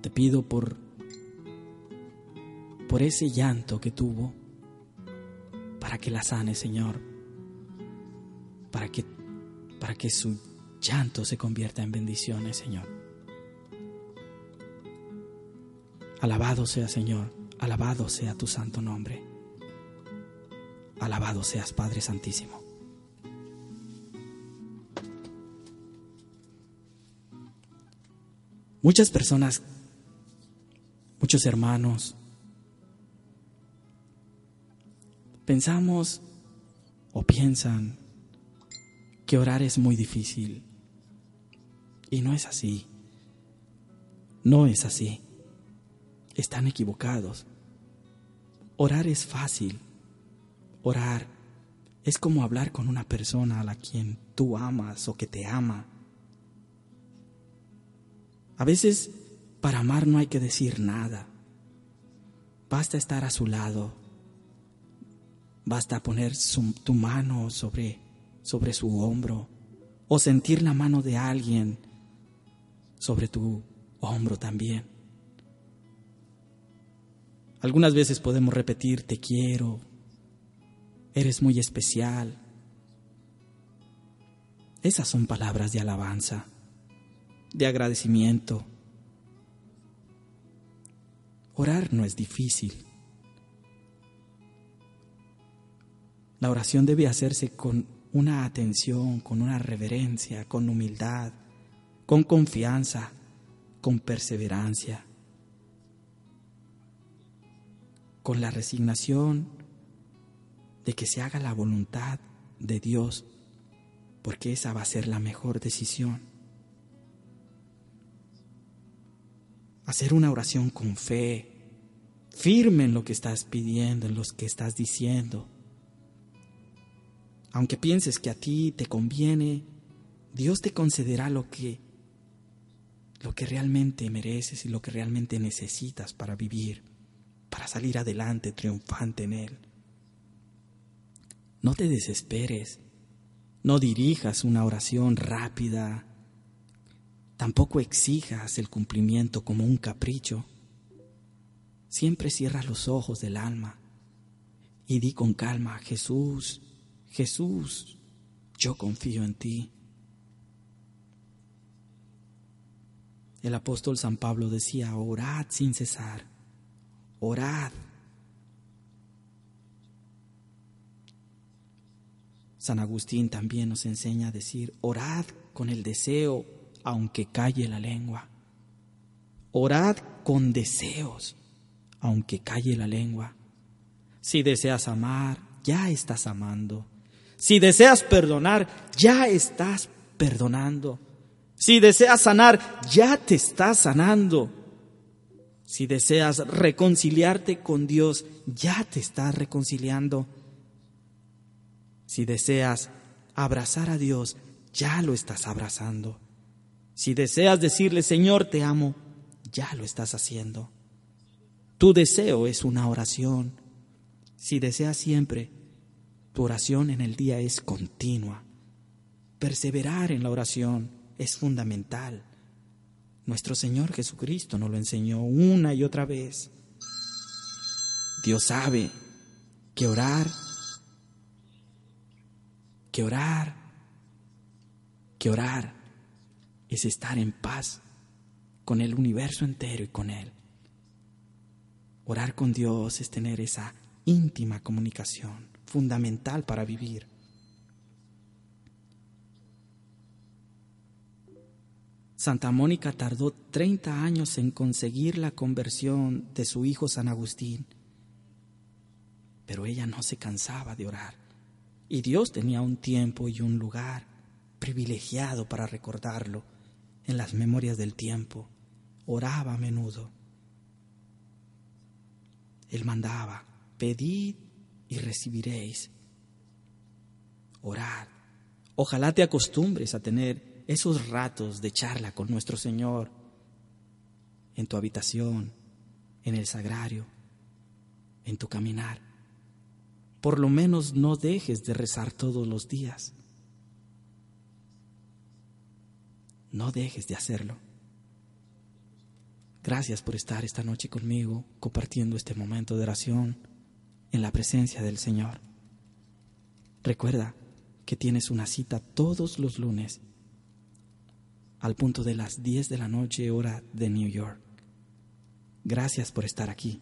te pido por por ese llanto que tuvo, para que la sane, Señor, para que para que su llanto se convierta en bendiciones, Señor. Alabado sea, Señor, alabado sea tu santo nombre. Alabado seas, Padre Santísimo. Muchas personas, muchos hermanos, pensamos o piensan que orar es muy difícil. Y no es así. No es así. Están equivocados. Orar es fácil. Orar es como hablar con una persona a la quien tú amas o que te ama. A veces para amar no hay que decir nada. Basta estar a su lado. Basta poner tu mano sobre, sobre su hombro o sentir la mano de alguien sobre tu hombro también. Algunas veces podemos repetir, te quiero, eres muy especial. Esas son palabras de alabanza, de agradecimiento. Orar no es difícil. La oración debe hacerse con una atención, con una reverencia, con humildad, con confianza, con perseverancia, con la resignación de que se haga la voluntad de Dios, porque esa va a ser la mejor decisión. Hacer una oración con fe, firme en lo que estás pidiendo, en lo que estás diciendo. Aunque pienses que a ti te conviene, Dios te concederá lo que lo que realmente mereces y lo que realmente necesitas para vivir, para salir adelante triunfante en él. No te desesperes, no dirijas una oración rápida, tampoco exijas el cumplimiento como un capricho. Siempre cierra los ojos del alma y di con calma, Jesús, Jesús, yo confío en ti. El apóstol San Pablo decía, orad sin cesar, orad San Agustín también nos enseña a decir, orad con el deseo, aunque calle la lengua. Orad con deseos, aunque calle la lengua. Si deseas amar, ya estás amando. Si deseas perdonar, ya estás perdonando. Si deseas sanar, ya te estás sanando. Si deseas reconciliarte con Dios, ya te estás reconciliando. Si deseas abrazar a Dios, ya lo estás abrazando. Si deseas decirle, Señor, te amo, ya lo estás haciendo. Tu deseo es una oración. Si deseas siempre, tu oración en el día es continua. Perseverar en la oración es fundamental. Nuestro Señor Jesucristo nos lo enseñó una y otra vez. Dios sabe que orar que orar, que orar es estar en paz con el universo entero y con Él. Orar con Dios es tener esa íntima comunicación fundamental para vivir. Santa Mónica tardó 30 años en conseguir la conversión de su hijo San Agustín, pero ella no se cansaba de orar y Dios tenía un tiempo y un lugar privilegiado para recordarlo en las memorias del tiempo. Oraba a menudo. Él mandaba, pedid y recibiréis. Orad. Ojalá te acostumbres a tener esos ratos de charla con nuestro Señor en tu habitación, en el sagrario, en tu caminar. Por lo menos no dejes de rezar todos los días. No dejes de hacerlo. Gracias por estar esta noche conmigo compartiendo este momento de oración en la presencia del Señor. Recuerda que tienes una cita todos los lunes al punto de las 10 de la noche hora de New York. Gracias por estar aquí.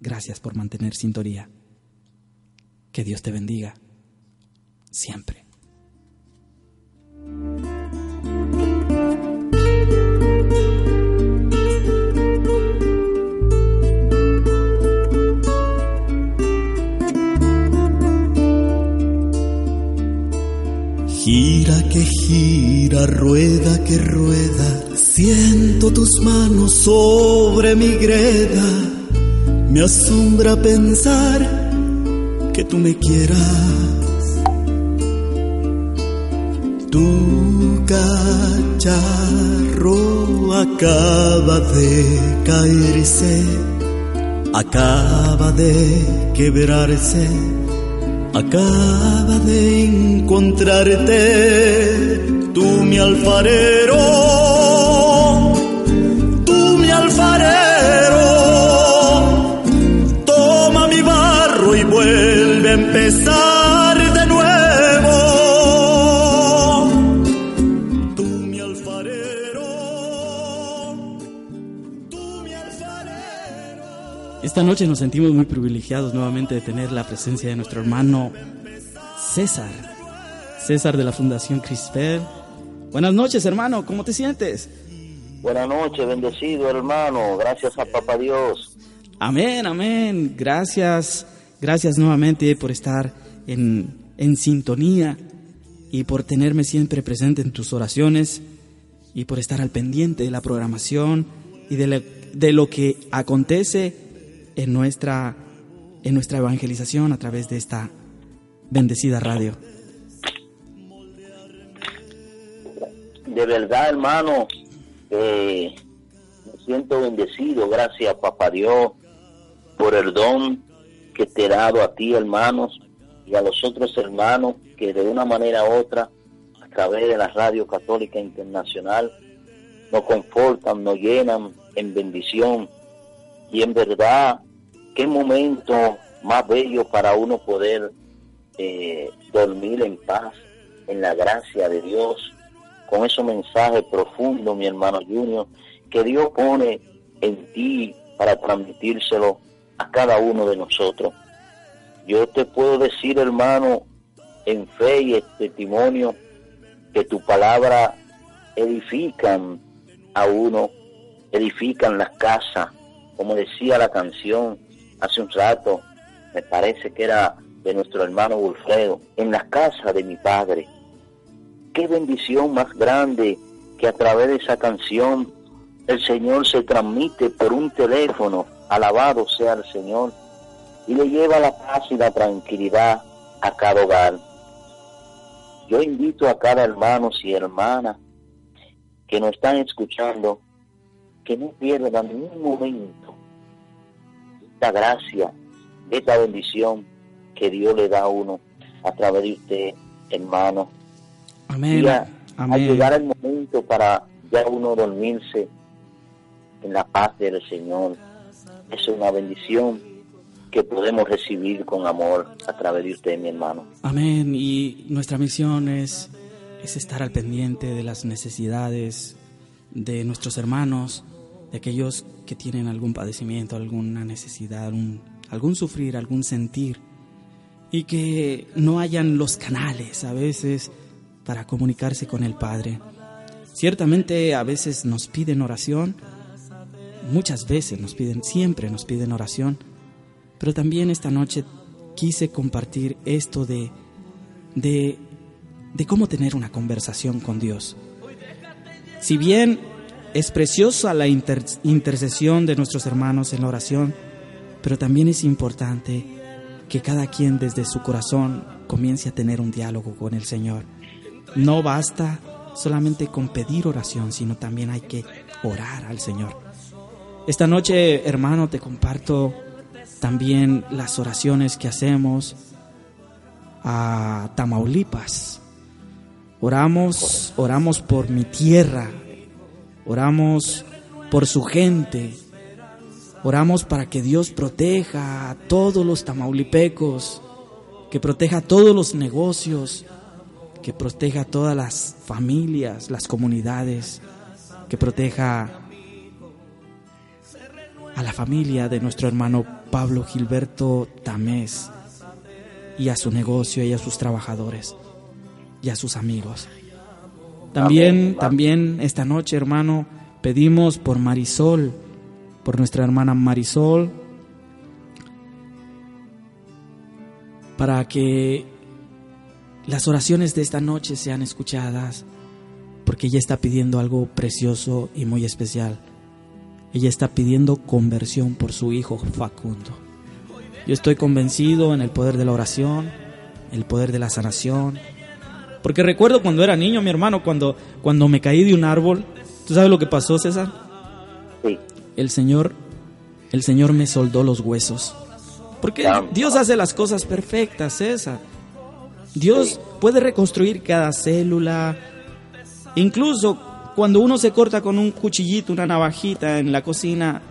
Gracias por mantener sintonía. Que Dios te bendiga siempre. Gira que gira, rueda que rueda, siento tus manos sobre mi greda. Me asombra pensar que tú me quieras. Tu cacharro acaba de caerse, acaba de quebrarse acaba de encontrarte, tú mi alfarero, empezar de nuevo. Tú mi alfarero, tú mi alfarero. Esta noche nos sentimos muy privilegiados nuevamente de tener la presencia de nuestro hermano César. César de la Fundación Crispel. Buenas noches, hermano. ¿Cómo te sientes? Buenas noches, bendecido hermano. Gracias a Papá Dios. Amén, amén. Gracias, gracias nuevamente por estar en, en sintonía y por tenerme siempre presente en tus oraciones y por estar al pendiente de la programación y de, de lo que acontece en nuestra, en nuestra evangelización a través de esta bendecida radio. De verdad, hermano, eh, me siento bendecido. Gracias, Papá Dios, por el don que te he dado a ti, hermanos, y a los otros hermanos que de una manera u otra, a través de la Radio Católica Internacional, nos confortan, nos llenan en bendición. Y en verdad, qué momento más bello para uno poder eh, dormir en paz, en la gracia de Dios, con esos mensajes profundos, mi hermano Junior, que Dios pone en ti para transmitírselo a cada uno de nosotros. Yo te puedo decir, hermano, en fe y en testimonio, que tu palabra edifican a uno, edifican las casas, como decía la canción hace un rato, me parece que era de nuestro hermano Wilfredo, en las casas de mi padre. Qué bendición más grande que a través de esa canción el Señor se transmite por un teléfono, alabado sea el Señor, y le lleva la paz y la tranquilidad a cada hogar. Yo invito a cada hermano y hermana que nos están escuchando que no pierdan ni un momento esta gracia, esta bendición que Dios le da a uno a través de usted, hermano. Amén. Y a, a Amén. llegar el momento para ya uno dormirse en la paz del Señor. Es una bendición que podemos recibir con amor a través de usted, mi hermano. Amén. Y nuestra misión es, es estar al pendiente de las necesidades de nuestros hermanos, de aquellos que tienen algún padecimiento, alguna necesidad, algún sufrir, algún sentir, y que no hayan los canales a veces para comunicarse con el Padre. Ciertamente a veces nos piden oración, muchas veces nos piden, siempre nos piden oración, pero también esta noche quise compartir esto de, de, de cómo tener una conversación con Dios. Si bien es preciosa la inter- intercesión de nuestros hermanos en la oración, pero también es importante que cada quien desde su corazón comience a tener un diálogo con el Señor. No basta solamente con pedir oración, sino también hay que orar al Señor. Esta noche, hermano, te comparto también las oraciones que hacemos a Tamaulipas. Oramos, oramos por mi tierra, oramos por su gente, oramos para que Dios proteja a todos los tamaulipecos, que proteja todos los negocios, que proteja todas las familias, las comunidades, que proteja a la familia de nuestro hermano Pablo Gilberto Tamés y a su negocio y a sus trabajadores y a sus amigos. También, también esta noche, hermano, pedimos por Marisol, por nuestra hermana Marisol, para que las oraciones de esta noche sean escuchadas, porque ella está pidiendo algo precioso y muy especial. Ella está pidiendo conversión por su hijo Facundo. Yo estoy convencido en el poder de la oración, el poder de la sanación. Porque recuerdo cuando era niño, mi hermano, cuando, cuando me caí de un árbol. ¿Tú sabes lo que pasó, César? Sí, El Señor, el Señor me soldó los huesos. Porque Dios hace las cosas perfectas, César. Dios puede reconstruir cada célula. Incluso cuando uno se corta con un cuchillito, una navajita en la cocina,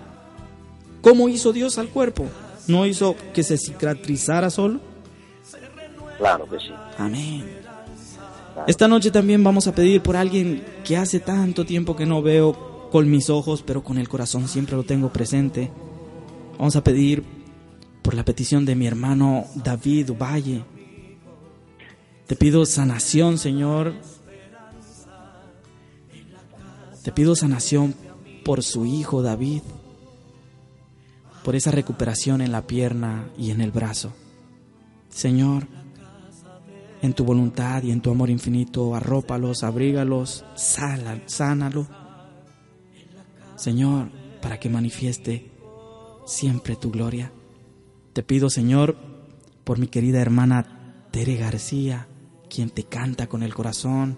¿cómo hizo Dios al cuerpo? ¿No hizo que se cicatrizara solo? claro que sí. Amén. Esta noche también vamos a pedir por alguien que hace tanto tiempo que no veo con mis ojos, pero con el corazón siempre lo tengo presente. Vamos a pedir por la petición de mi hermano David Valle. Te pido sanación, Señor. Te pido sanación por su hijo David, por esa recuperación en la pierna y en el brazo. Señor, en tu voluntad y en tu amor infinito, arrópalos, abrígalos, sánalo. Señor, para que manifieste siempre tu gloria. Te pido, Señor, por mi querida hermana Tere García, quien te canta con el corazón,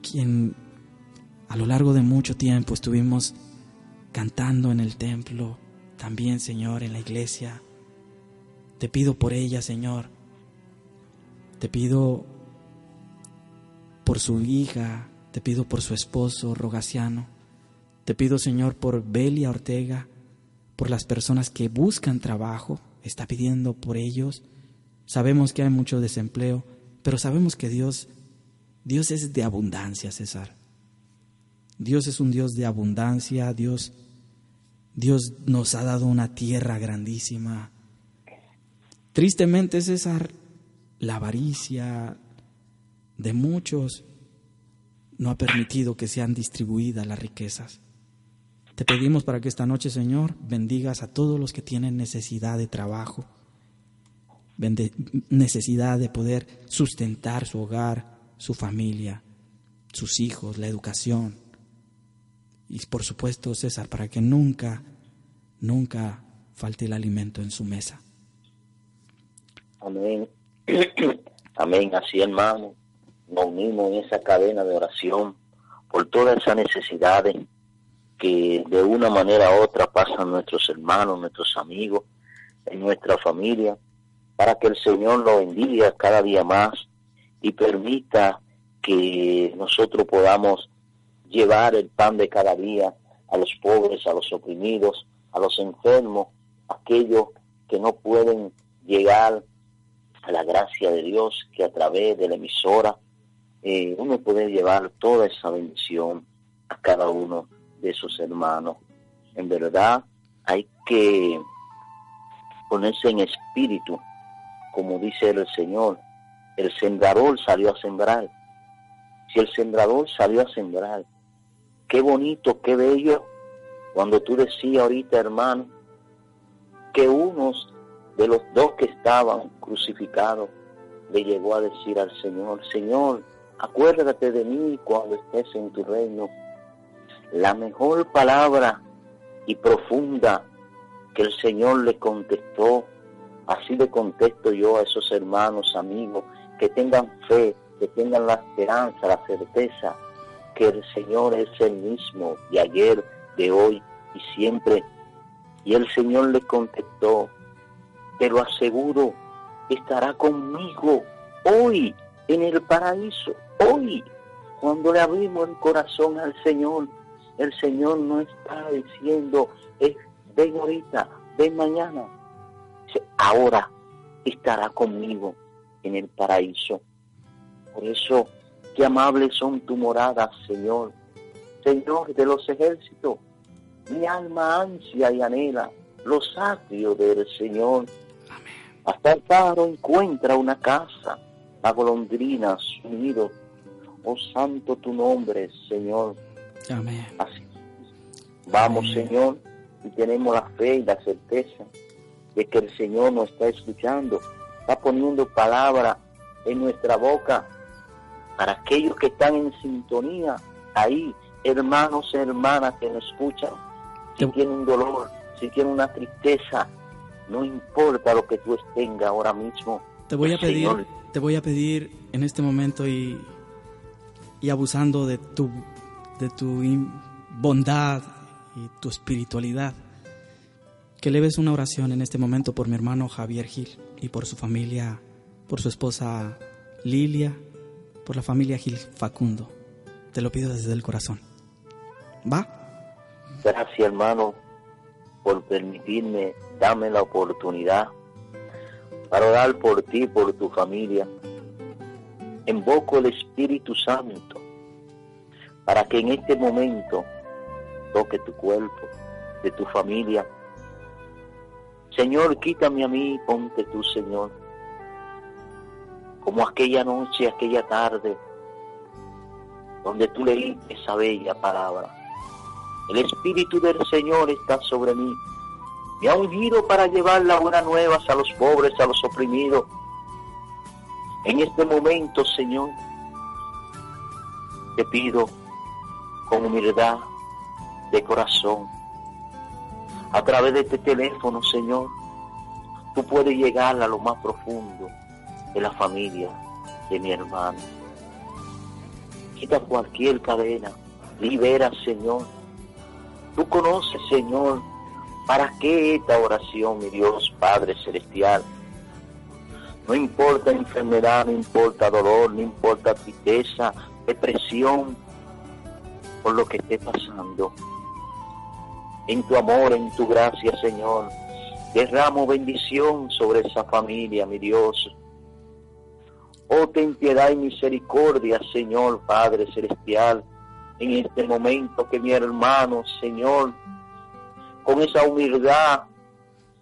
quien a lo largo de mucho tiempo estuvimos cantando en el templo, también, Señor, en la iglesia. Te pido por ella, Señor. Te pido por su hija, te pido por su esposo Rogaciano. Te pido, Señor, por Belia Ortega, por las personas que buscan trabajo, está pidiendo por ellos. Sabemos que hay mucho desempleo, pero sabemos que Dios Dios es de abundancia, César. Dios es un Dios de abundancia, Dios Dios nos ha dado una tierra grandísima. Tristemente, César, la avaricia de muchos no ha permitido que sean distribuidas las riquezas. Te pedimos para que esta noche, Señor, bendigas a todos los que tienen necesidad de trabajo, necesidad de poder sustentar su hogar, su familia, sus hijos, la educación. Y por supuesto, César, para que nunca, nunca falte el alimento en su mesa. Amén. Amén. Así, hermano, nos unimos en esa cadena de oración por todas esas necesidades que de una manera u otra pasan nuestros hermanos, nuestros amigos, en nuestra familia, para que el Señor lo bendiga cada día más y permita que nosotros podamos llevar el pan de cada día a los pobres, a los oprimidos, a los enfermos, aquellos que no pueden llegar a la gracia de Dios, que a través de la emisora eh, uno puede llevar toda esa bendición a cada uno de sus hermanos. En verdad hay que ponerse en espíritu, como dice el Señor. El sembrador salió a sembrar Si el sembrador salió a sembrar, qué bonito, qué bello, cuando tú decías ahorita, hermano, que unos de los dos que estaban crucificados le llegó a decir al Señor, Señor, acuérdate de mí cuando estés en tu reino. La mejor palabra y profunda que el Señor le contestó, así le contesto yo a esos hermanos, amigos, que tengan fe, que tengan la esperanza, la certeza que el Señor es el mismo de ayer, de hoy y siempre. Y el Señor le contestó, te lo aseguro, estará conmigo hoy en el paraíso, hoy. Cuando le abrimos el corazón al Señor, el Señor no está diciendo, eh, ven ahorita, ven mañana. Ahora estará conmigo en el paraíso. Por eso, qué amables son tu morada, Señor. Señor de los ejércitos, mi alma ansia y anhela los atrios del Señor. Hasta el pájaro encuentra una casa, la golondrina su nido. Oh santo tu nombre, Señor. Amén. Así. Vamos, Amén. Señor, y tenemos la fe y la certeza de que el Señor nos está escuchando, está poniendo palabra en nuestra boca para aquellos que están en sintonía ahí, hermanos y hermanas que nos escuchan, si Te- tienen un dolor, si tienen una tristeza, no importa lo que tú tengas ahora mismo. Te voy a pedir, Señor te voy a pedir en este momento y, y abusando de tu, de tu bondad y tu espiritualidad, que leves una oración en este momento por mi hermano Javier Gil y por su familia, por su esposa Lilia, por la familia Gil Facundo. Te lo pido desde el corazón. ¿Va? Gracias, hermano, por permitirme, dame la oportunidad para orar por ti, por tu familia. Invoco el Espíritu Santo para que en este momento toque tu cuerpo, de tu familia. Señor, quítame a mí, ponte tú, Señor. Como aquella noche, aquella tarde, donde tú leíste esa bella palabra. El Espíritu del Señor está sobre mí. Me ha ungido para llevar las buenas nuevas a los pobres, a los oprimidos. En este momento, Señor, te pido con humildad de corazón, a través de este teléfono, Señor, tú puedes llegar a lo más profundo de la familia de mi hermano. Quita cualquier cadena, libera, Señor. Tú conoces, Señor, para qué esta oración, mi Dios Padre Celestial. No importa enfermedad, no importa dolor, no importa tristeza, depresión, por lo que esté pasando. En tu amor, en tu gracia, Señor, derramo bendición sobre esa familia, mi Dios. Oh, ten piedad y misericordia, Señor Padre Celestial, en este momento que mi hermano, Señor, con esa humildad,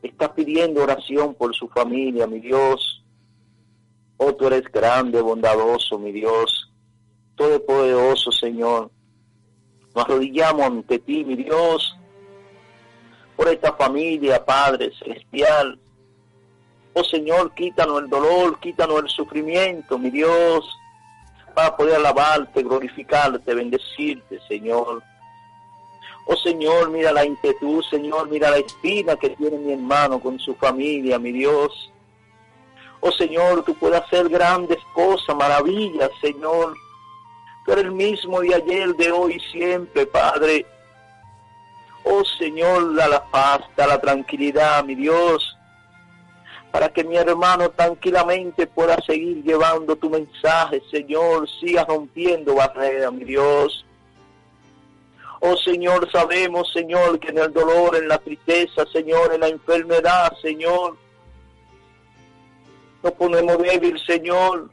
está pidiendo oración por su familia, mi Dios. Oh, tú eres grande, bondadoso, mi Dios, todopoderoso, Señor. Nos arrodillamos ante ti, mi Dios, por esta familia, Padre Celestial. Oh Señor, quítanos el dolor, quítanos el sufrimiento, mi Dios, para poder alabarte, glorificarte, bendecirte, Señor. Oh Señor, mira la inquietud, Señor, mira la espina que tiene mi hermano con su familia, mi Dios. Oh Señor, tú puedes hacer grandes cosas, maravillas, Señor. Tú eres el mismo de ayer, de hoy siempre, Padre. Oh Señor, da la paz, da la tranquilidad, mi Dios, para que mi hermano tranquilamente pueda seguir llevando tu mensaje, Señor, siga rompiendo barreras, mi Dios. Oh Señor, sabemos, Señor, que en el dolor, en la tristeza, Señor, en la enfermedad, Señor, nos ponemos débil, Señor.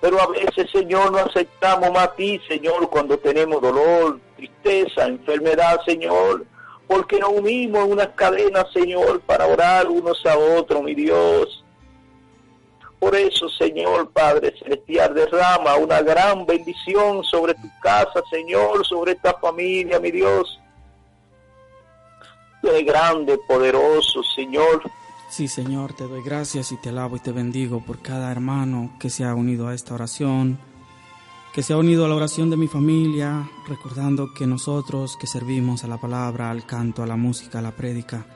Pero a veces, Señor, no aceptamos más a ti, Señor, cuando tenemos dolor, tristeza, enfermedad, Señor. Porque nos unimos en unas cadenas, Señor, para orar unos a otros, mi Dios. Por eso, Señor Padre Celestial, derrama una gran bendición sobre tu casa, Señor, sobre esta familia, mi Dios. Tú eres grande, poderoso, Señor. Sí, Señor, te doy gracias y te alabo y te bendigo por cada hermano que se ha unido a esta oración, que se ha unido a la oración de mi familia, recordando que nosotros que servimos a la palabra, al canto, a la música, a la prédica,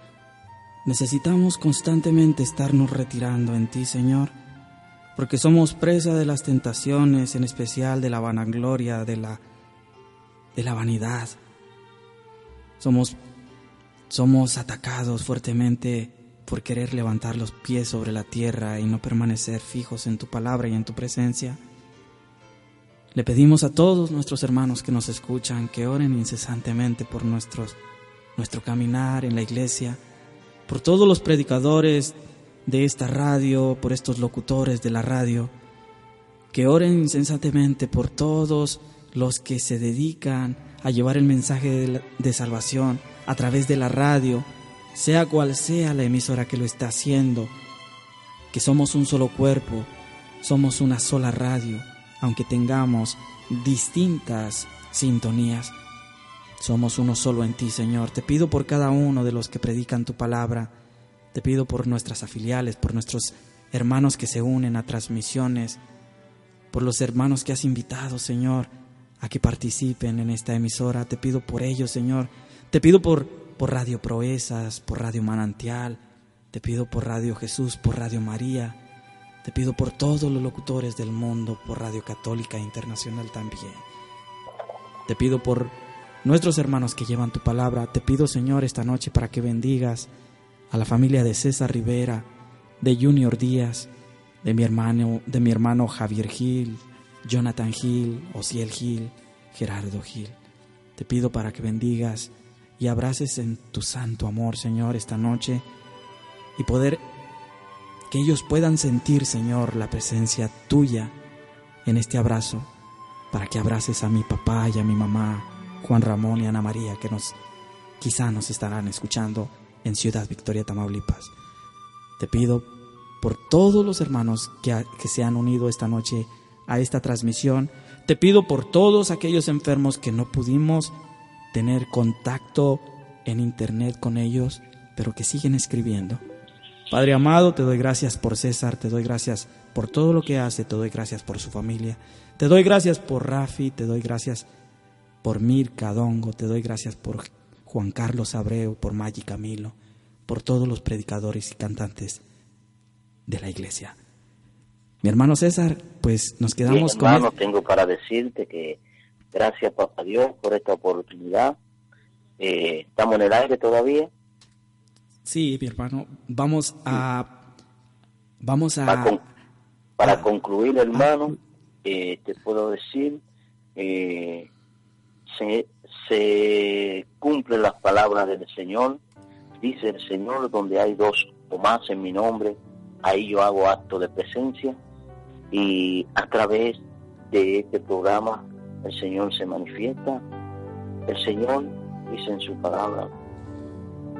necesitamos constantemente estarnos retirando en ti, Señor, porque somos presa de las tentaciones, en especial de la vanagloria, de la, de la vanidad. Somos, somos atacados fuertemente por querer levantar los pies sobre la tierra y no permanecer fijos en tu palabra y en tu presencia. Le pedimos a todos nuestros hermanos que nos escuchan que oren incesantemente por nuestros, nuestro caminar en la iglesia, por todos los predicadores de esta radio, por estos locutores de la radio, que oren incesantemente por todos los que se dedican a llevar el mensaje de, de salvación a través de la radio, sea cual sea la emisora que lo está haciendo, que somos un solo cuerpo, somos una sola radio, aunque tengamos distintas sintonías. Somos uno solo en ti, Señor. Te pido por cada uno de los que predican tu palabra. Te pido por nuestras afiliales, por nuestros hermanos que se unen a transmisiones, por los hermanos que has invitado, Señor, a que participen en esta emisora. Te pido por ellos, Señor. Te pido por, por Radio Proezas, por Radio Manantial. Te pido por Radio Jesús, por Radio María. Te pido por todos los locutores del mundo, por Radio Católica Internacional también. Te pido por nuestros hermanos que llevan tu palabra. Te pido, Señor, esta noche para que bendigas a la familia de César Rivera, de Junior Díaz, de mi hermano, de mi hermano Javier Gil, Jonathan Gil, Osiel Gil, Gerardo Gil. Te pido para que bendigas y abraces en tu santo amor, Señor, esta noche y poder que ellos puedan sentir, Señor, la presencia tuya en este abrazo, para que abraces a mi papá y a mi mamá, Juan Ramón y Ana María, que nos quizá nos estarán escuchando en Ciudad Victoria, Tamaulipas. Te pido por todos los hermanos que, que se han unido esta noche a esta transmisión. Te pido por todos aquellos enfermos que no pudimos tener contacto en internet con ellos, pero que siguen escribiendo. Padre amado, te doy gracias por César, te doy gracias por todo lo que hace, te doy gracias por su familia, te doy gracias por Rafi, te doy gracias por Mirka Dongo, te doy gracias por Juan Carlos Abreu, por Maggi Camilo, por todos los predicadores y cantantes de la iglesia. Mi hermano César, pues nos quedamos con hermano, él. tengo para decirte que gracias, papá Dios, por esta oportunidad. Eh, estamos en el aire todavía. Sí, mi hermano, vamos a vamos Para, a con- para concluir, hermano, eh, te puedo decir, eh, se, se cumplen las palabras del Señor. Dice el Señor, donde hay dos o más en mi nombre, ahí yo hago acto de presencia. Y a través de este programa, el Señor se manifiesta. El Señor dice en su palabra,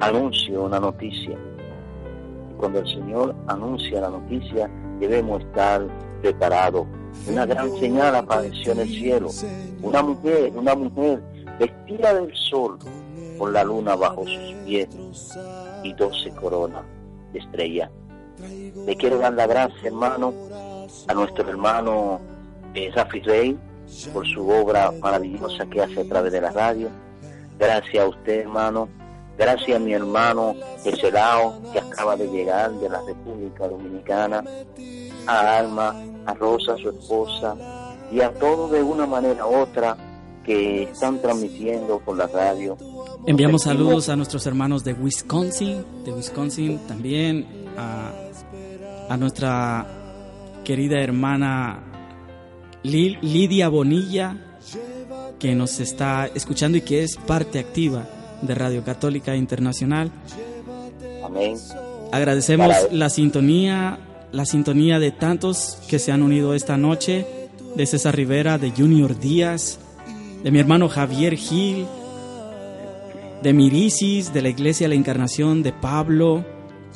anuncio una noticia. Y cuando el Señor anuncia la noticia, debemos estar preparados. Una gran señal apareció en el cielo. Una mujer, una mujer vestida del sol, con la luna bajo sus pies y doce coronas de estrella. Le quiero dar la gracia, hermano, a nuestro hermano eh, Rafi Rey por su obra maravillosa que hace a través de la radio. Gracias a usted, hermano. Gracias a mi hermano Eselao, que acaba de llegar de la República Dominicana. A Alma, a Rosa, su esposa, y a todos de una manera u otra que están transmitiendo por la radio. Enviamos saludos a nuestros hermanos de Wisconsin, de Wisconsin también, a, a nuestra querida hermana Lil- Lidia Bonilla, que nos está escuchando y que es parte activa de Radio Católica Internacional. Amén. Agradecemos Para- la sintonía, la sintonía de tantos que se han unido esta noche, de César Rivera, de Junior Díaz, de mi hermano Javier Gil, de Mirisis, de la Iglesia de la Encarnación, de Pablo,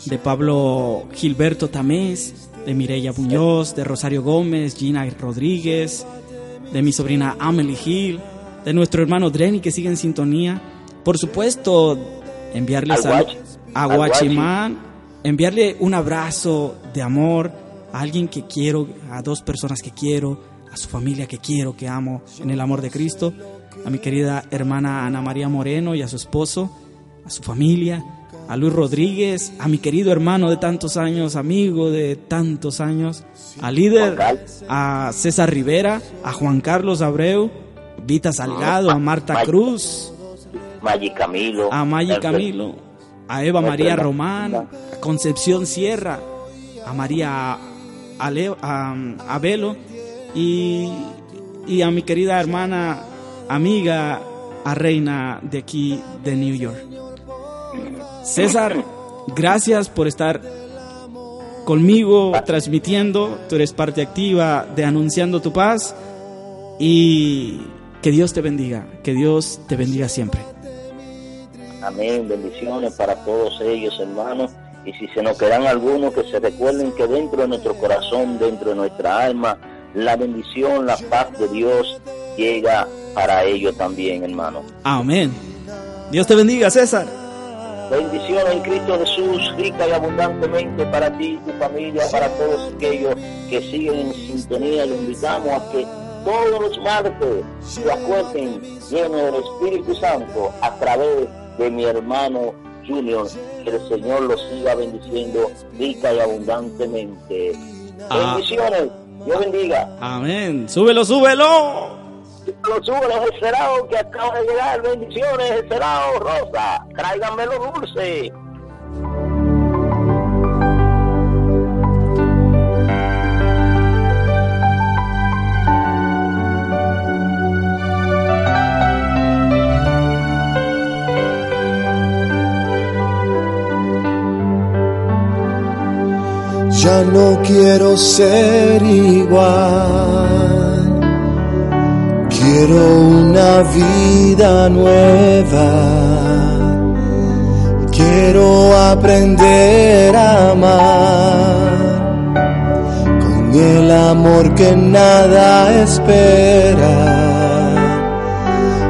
de Pablo Gilberto Tamés, de Mireya Muñoz, de Rosario Gómez, Gina Rodríguez, de mi sobrina Amelie Hill, de nuestro hermano Dreni que sigue en sintonía. Por supuesto, enviarle a Guachi. Guachimán, enviarle un abrazo de amor a alguien que quiero, a dos personas que quiero, a su familia que quiero, que amo en el amor de Cristo, a mi querida hermana Ana María Moreno y a su esposo, a su familia, a Luis Rodríguez, a mi querido hermano de tantos años, amigo de tantos años, al líder, a César Rivera, a Juan Carlos Abreu, Vita Salgado, a Marta Cruz, Maggi Camilo. a Maggi Camilo, a Eva María. Román, a Concepción Sierra, a María Ale, a, a Velo y, y a mi querida hermana, amiga, a Reina de aquí de New York. César, gracias por estar conmigo transmitiendo, tú eres parte activa de Anunciando tu Paz y que Dios te bendiga, que Dios te bendiga siempre. Amén, bendiciones para todos ellos, hermanos. Y si se nos quedan algunos, que se recuerden que dentro de nuestro corazón, dentro de nuestra alma, la bendición, la paz de Dios llega para ellos también, hermano. Amén. Dios te bendiga, César. Bendiciones en Cristo Jesús, rica y abundantemente para ti y tu familia, para todos aquellos que siguen en sintonía. Les invitamos a que todos los martes se acuerden llenos del Espíritu Santo a través de mi hermano Junior. Que el Señor los siga bendiciendo rica y abundantemente. Ah. Bendiciones, Dios bendiga. Amén. Súbelo, súbelo. Sube los esferados que acaba de llegar. Bendiciones, esferados rosa. Tráiganme los dulces. Ya no quiero ser igual. Quiero una vida nueva. Quiero aprender a amar con el amor que nada espera.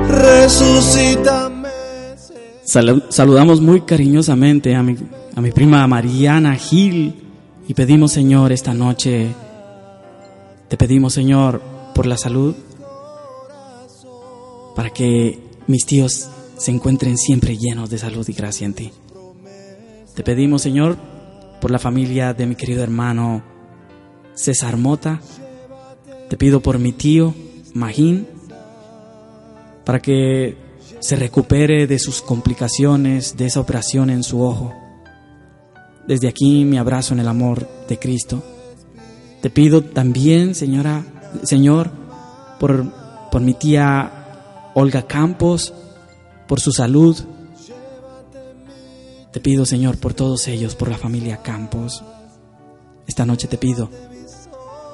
Resucítame. Salu- saludamos muy cariñosamente a mi, a mi prima Mariana Gil y pedimos, Señor, esta noche, te pedimos, Señor, por la salud, para que mis tíos se encuentren siempre llenos de salud y gracia en ti. Te pedimos, Señor, por la familia de mi querido hermano César Mota. Te pido por mi tío Magín, para que se recupere de sus complicaciones, de esa operación en su ojo. Desde aquí mi abrazo en el amor de Cristo. Te pido también, señora, Señor, por, por mi tía Olga Campos, por su salud. Te pido, Señor, por todos ellos, por la familia Campos. Esta noche te pido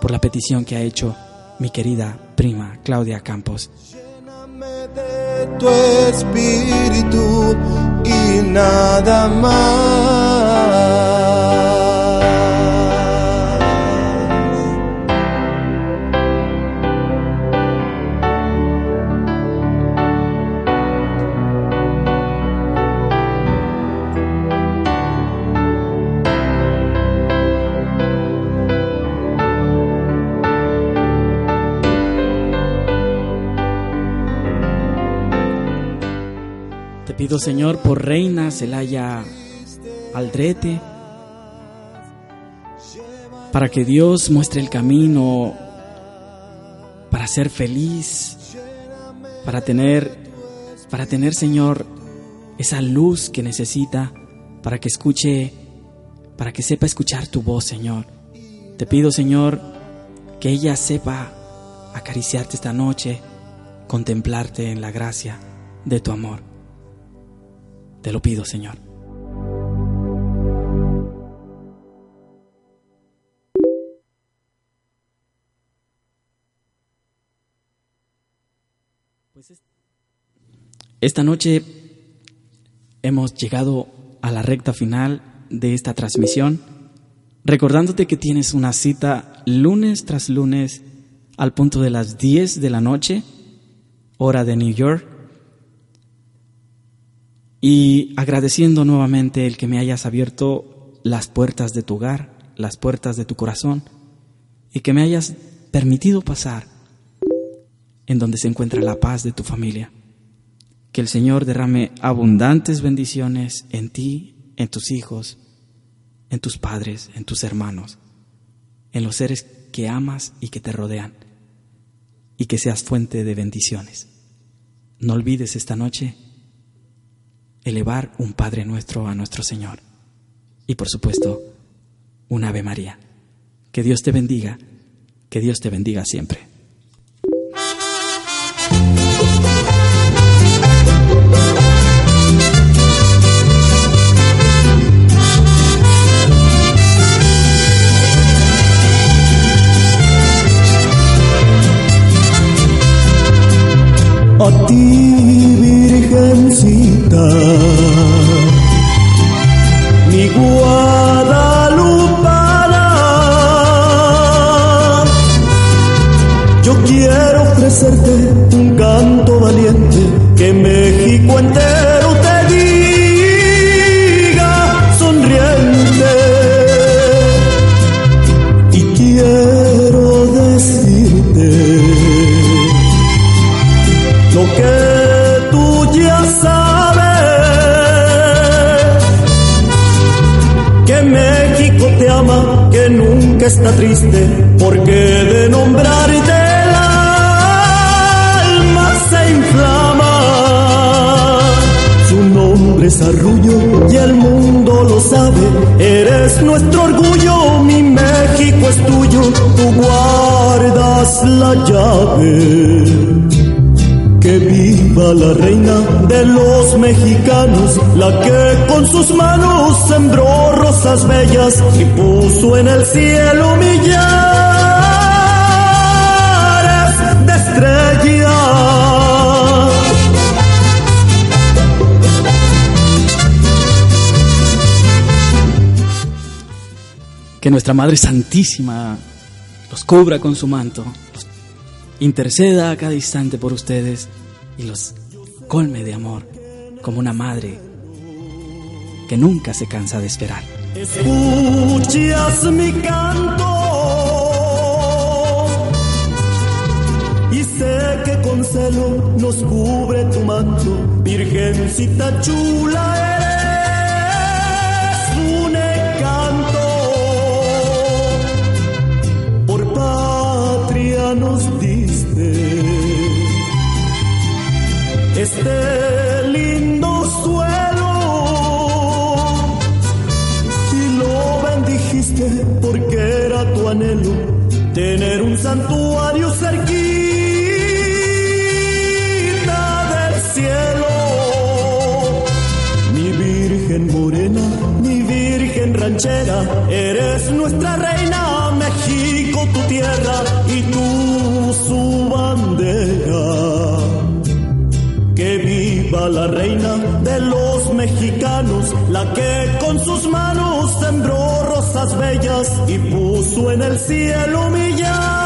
por la petición que ha hecho mi querida prima Claudia Campos. de tu espíritu y nada más. Pido, Señor, por Reina Celaya Aldrete, para que Dios muestre el camino para ser feliz, para tener, para tener, Señor, esa luz que necesita, para que escuche, para que sepa escuchar tu voz, Señor. Te pido, Señor, que ella sepa acariciarte esta noche, contemplarte en la gracia de tu amor. Te lo pido, Señor. Esta noche hemos llegado a la recta final de esta transmisión recordándote que tienes una cita lunes tras lunes al punto de las 10 de la noche, hora de New York, y agradeciendo nuevamente el que me hayas abierto las puertas de tu hogar, las puertas de tu corazón, y que me hayas permitido pasar en donde se encuentra la paz de tu familia. Que el Señor derrame abundantes bendiciones en ti, en tus hijos, en tus padres, en tus hermanos, en los seres que amas y que te rodean, y que seas fuente de bendiciones. No olvides esta noche elevar un Padre nuestro a nuestro Señor y por supuesto un Ave María. Que Dios te bendiga, que Dios te bendiga siempre. Nunca está triste, porque de nombrarte el alma se inflama. Su nombre es Arrullo y el mundo lo sabe, eres nuestro orgullo, mi México es tuyo, tú guardas la llave. Que viva la reina de los mexicanos, la que con sus manos sembró rosas bellas y puso en el cielo millares de estrellas. Que nuestra Madre Santísima los cubra con su manto, interceda a cada instante por ustedes y los colme de amor como una madre que nunca se cansa de esperar. Escuchas mi canto y sé que con celo nos cubre tu manto, Virgencita chula eres este lindo suelo y lo bendijiste porque era tu anhelo tener un santuario cerquita del cielo. Mi Virgen morena, mi Virgen ranchera, eres nuestra reina, México tu tierra que con sus manos sembró rosas bellas y puso en el cielo millares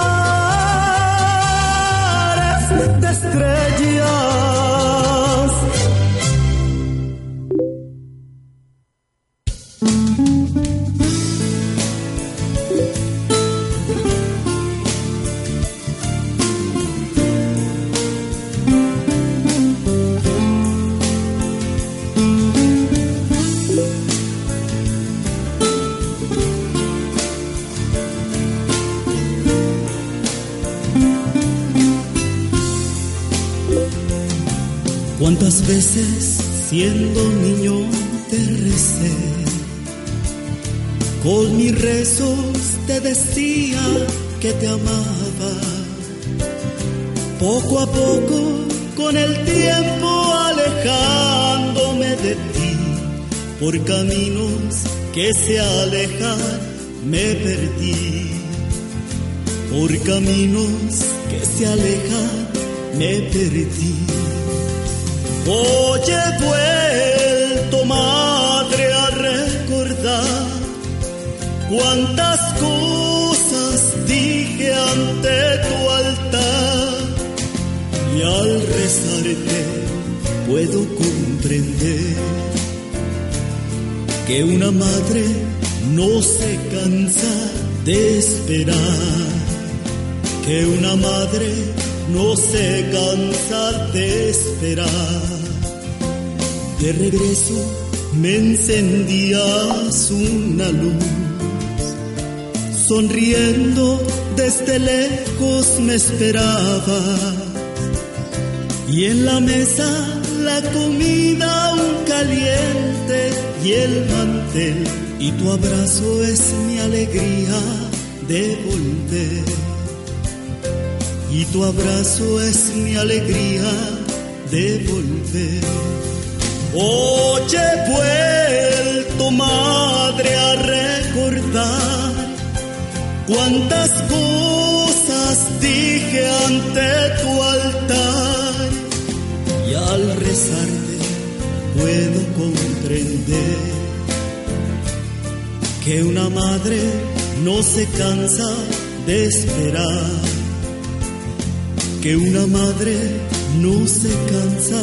¿Cuántas veces siendo niño te recé? Con mis rezos te decía que te amaba. Poco a poco, con el tiempo alejándome de ti, por caminos que se alejan, me perdí. Por caminos que se alejan, me perdí. Hoy he vuelto, madre, a recordar Cuántas cosas dije ante tu altar y al rezarte puedo comprender que una madre no se cansa de esperar, que una madre no se cansa de esperar. De regreso me encendías una luz, sonriendo desde lejos me esperabas y en la mesa la comida un caliente y el mantel y tu abrazo es mi alegría de volver. Y tu abrazo es mi alegría de volver. Hoy he vuelto, madre, a recordar cuántas cosas dije ante tu altar. Y al rezarte puedo comprender que una madre no se cansa de esperar, que una madre no se cansa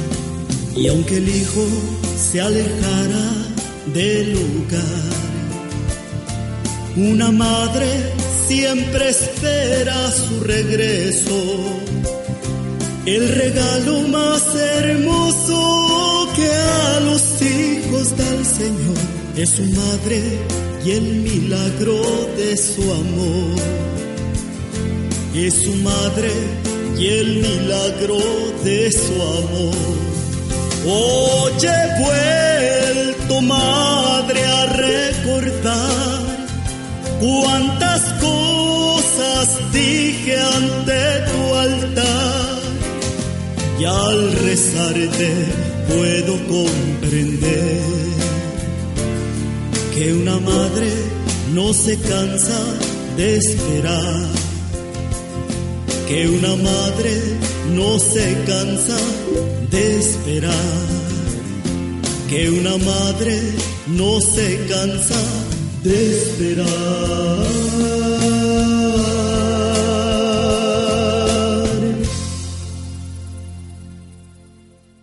Y aunque el Hijo se alejara del lugar, una madre siempre espera su regreso. El regalo más hermoso que a los hijos del Señor es su madre y el milagro de su amor. Es su madre y el milagro de su amor. Hoy he vuelto, madre, a recordar cuántas cosas dije ante tu altar. Y al rezarte puedo comprender que una madre no se cansa de esperar, que una madre no se cansa de esperar, que una madre no se cansa de esperar.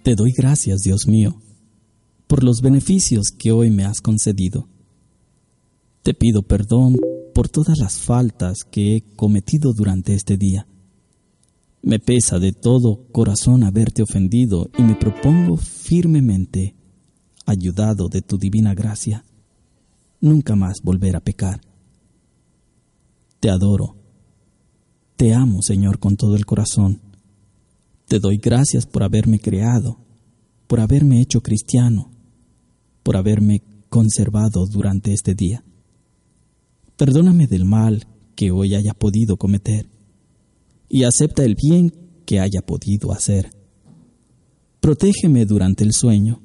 Te doy gracias, Dios mío, por los beneficios que hoy me has concedido. Te pido perdón por todas las faltas que he cometido durante este día. Me pesa de todo corazón haberte ofendido y me propongo firmemente, ayudado de tu divina gracia, nunca más volver a pecar. Te adoro. Te amo, Señor, con todo el corazón. Te doy gracias por haberme creado, por haberme hecho cristiano, por haberme conservado durante este día. Perdóname del mal que hoy haya podido cometer y acepta el bien que haya podido hacer. Protégeme durante el sueño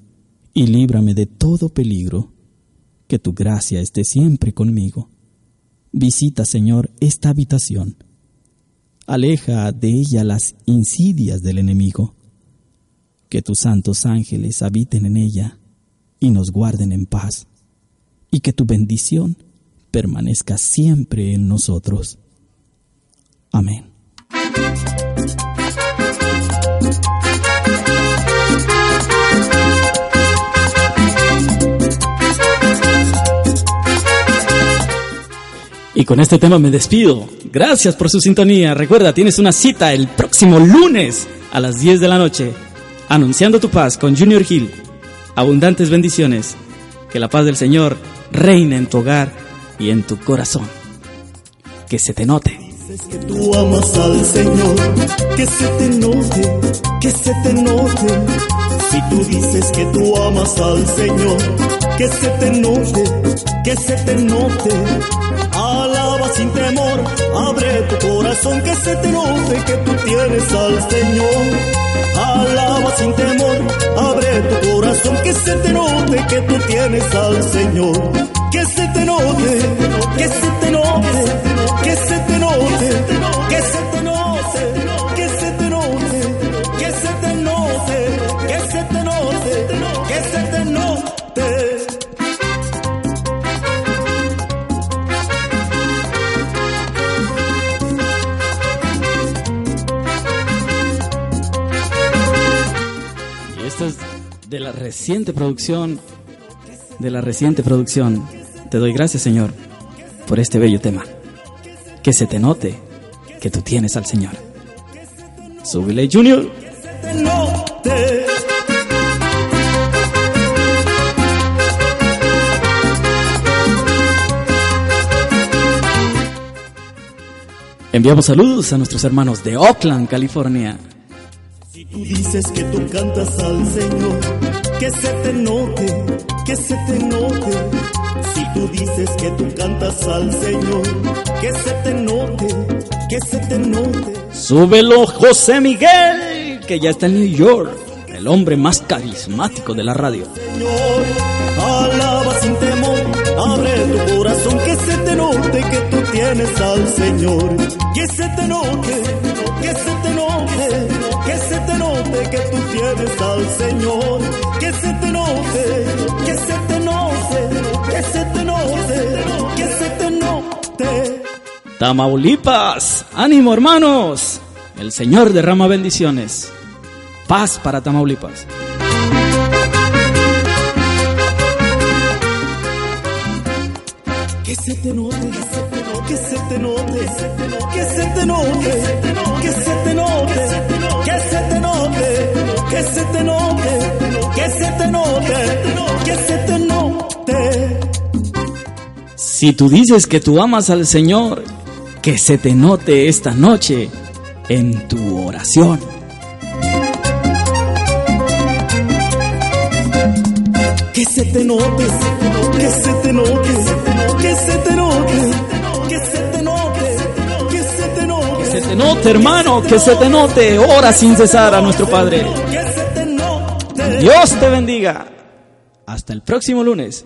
y líbrame de todo peligro. Que tu gracia esté siempre conmigo. Visita, Señor, esta habitación. Aleja de ella las insidias del enemigo. Que tus santos ángeles habiten en ella y nos guarden en paz. Y que tu bendición permanezca siempre en nosotros. Amén. Y con este tema me despido. Gracias por su sintonía. Recuerda, tienes una cita el próximo lunes a las 10 de la noche, anunciando tu paz con Junior Hill. Abundantes bendiciones. Que la paz del Señor reine en tu hogar y en tu corazón. Que se te note. Dices que tú amas al Señor, que se te note, que se te note. Si tú dices que tú amas al Señor, que se te note, que se te note. Sin temor, abre tu corazón, que se te note que tú tienes al Señor. Alaba sin temor, abre tu corazón, que se te note que tú tienes al Señor. Que se te note, que se te note, que se te note, que se te note, de la reciente producción, de la reciente producción. Te doy gracias, Señor, por este bello tema. Que se te note que tú tienes al Señor. Súbele, Junior. Enviamos saludos a nuestros hermanos de Oakland, California. Tú dices que tú cantas al Señor, que se te note, que se te note. Si tú dices que tú cantas al Señor, que se te note, que se te note. Súbelo, José Miguel, que ya está en New York, el hombre más carismático de la radio. Señor, alaba sin tienes al Señor. Que se te note, que se te note, que se te note que tú tienes al Señor. Que se te note, que se te note, que se te note, que se te note. Tamaulipas, ánimo hermanos, el Señor derrama bendiciones. Paz para Tamaulipas. Que se te note, que se te note, que se te note, que se te note, que se te note, que se te note, que se te note, que se te note. Si tú dices que tú amas al Señor, que se te note esta noche en tu oración. Que se te note, que se te note, que se te note, te note, hermano, que se te note. Ora sin cesar a nuestro Padre. Dios te bendiga. Hasta el próximo lunes.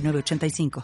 906985.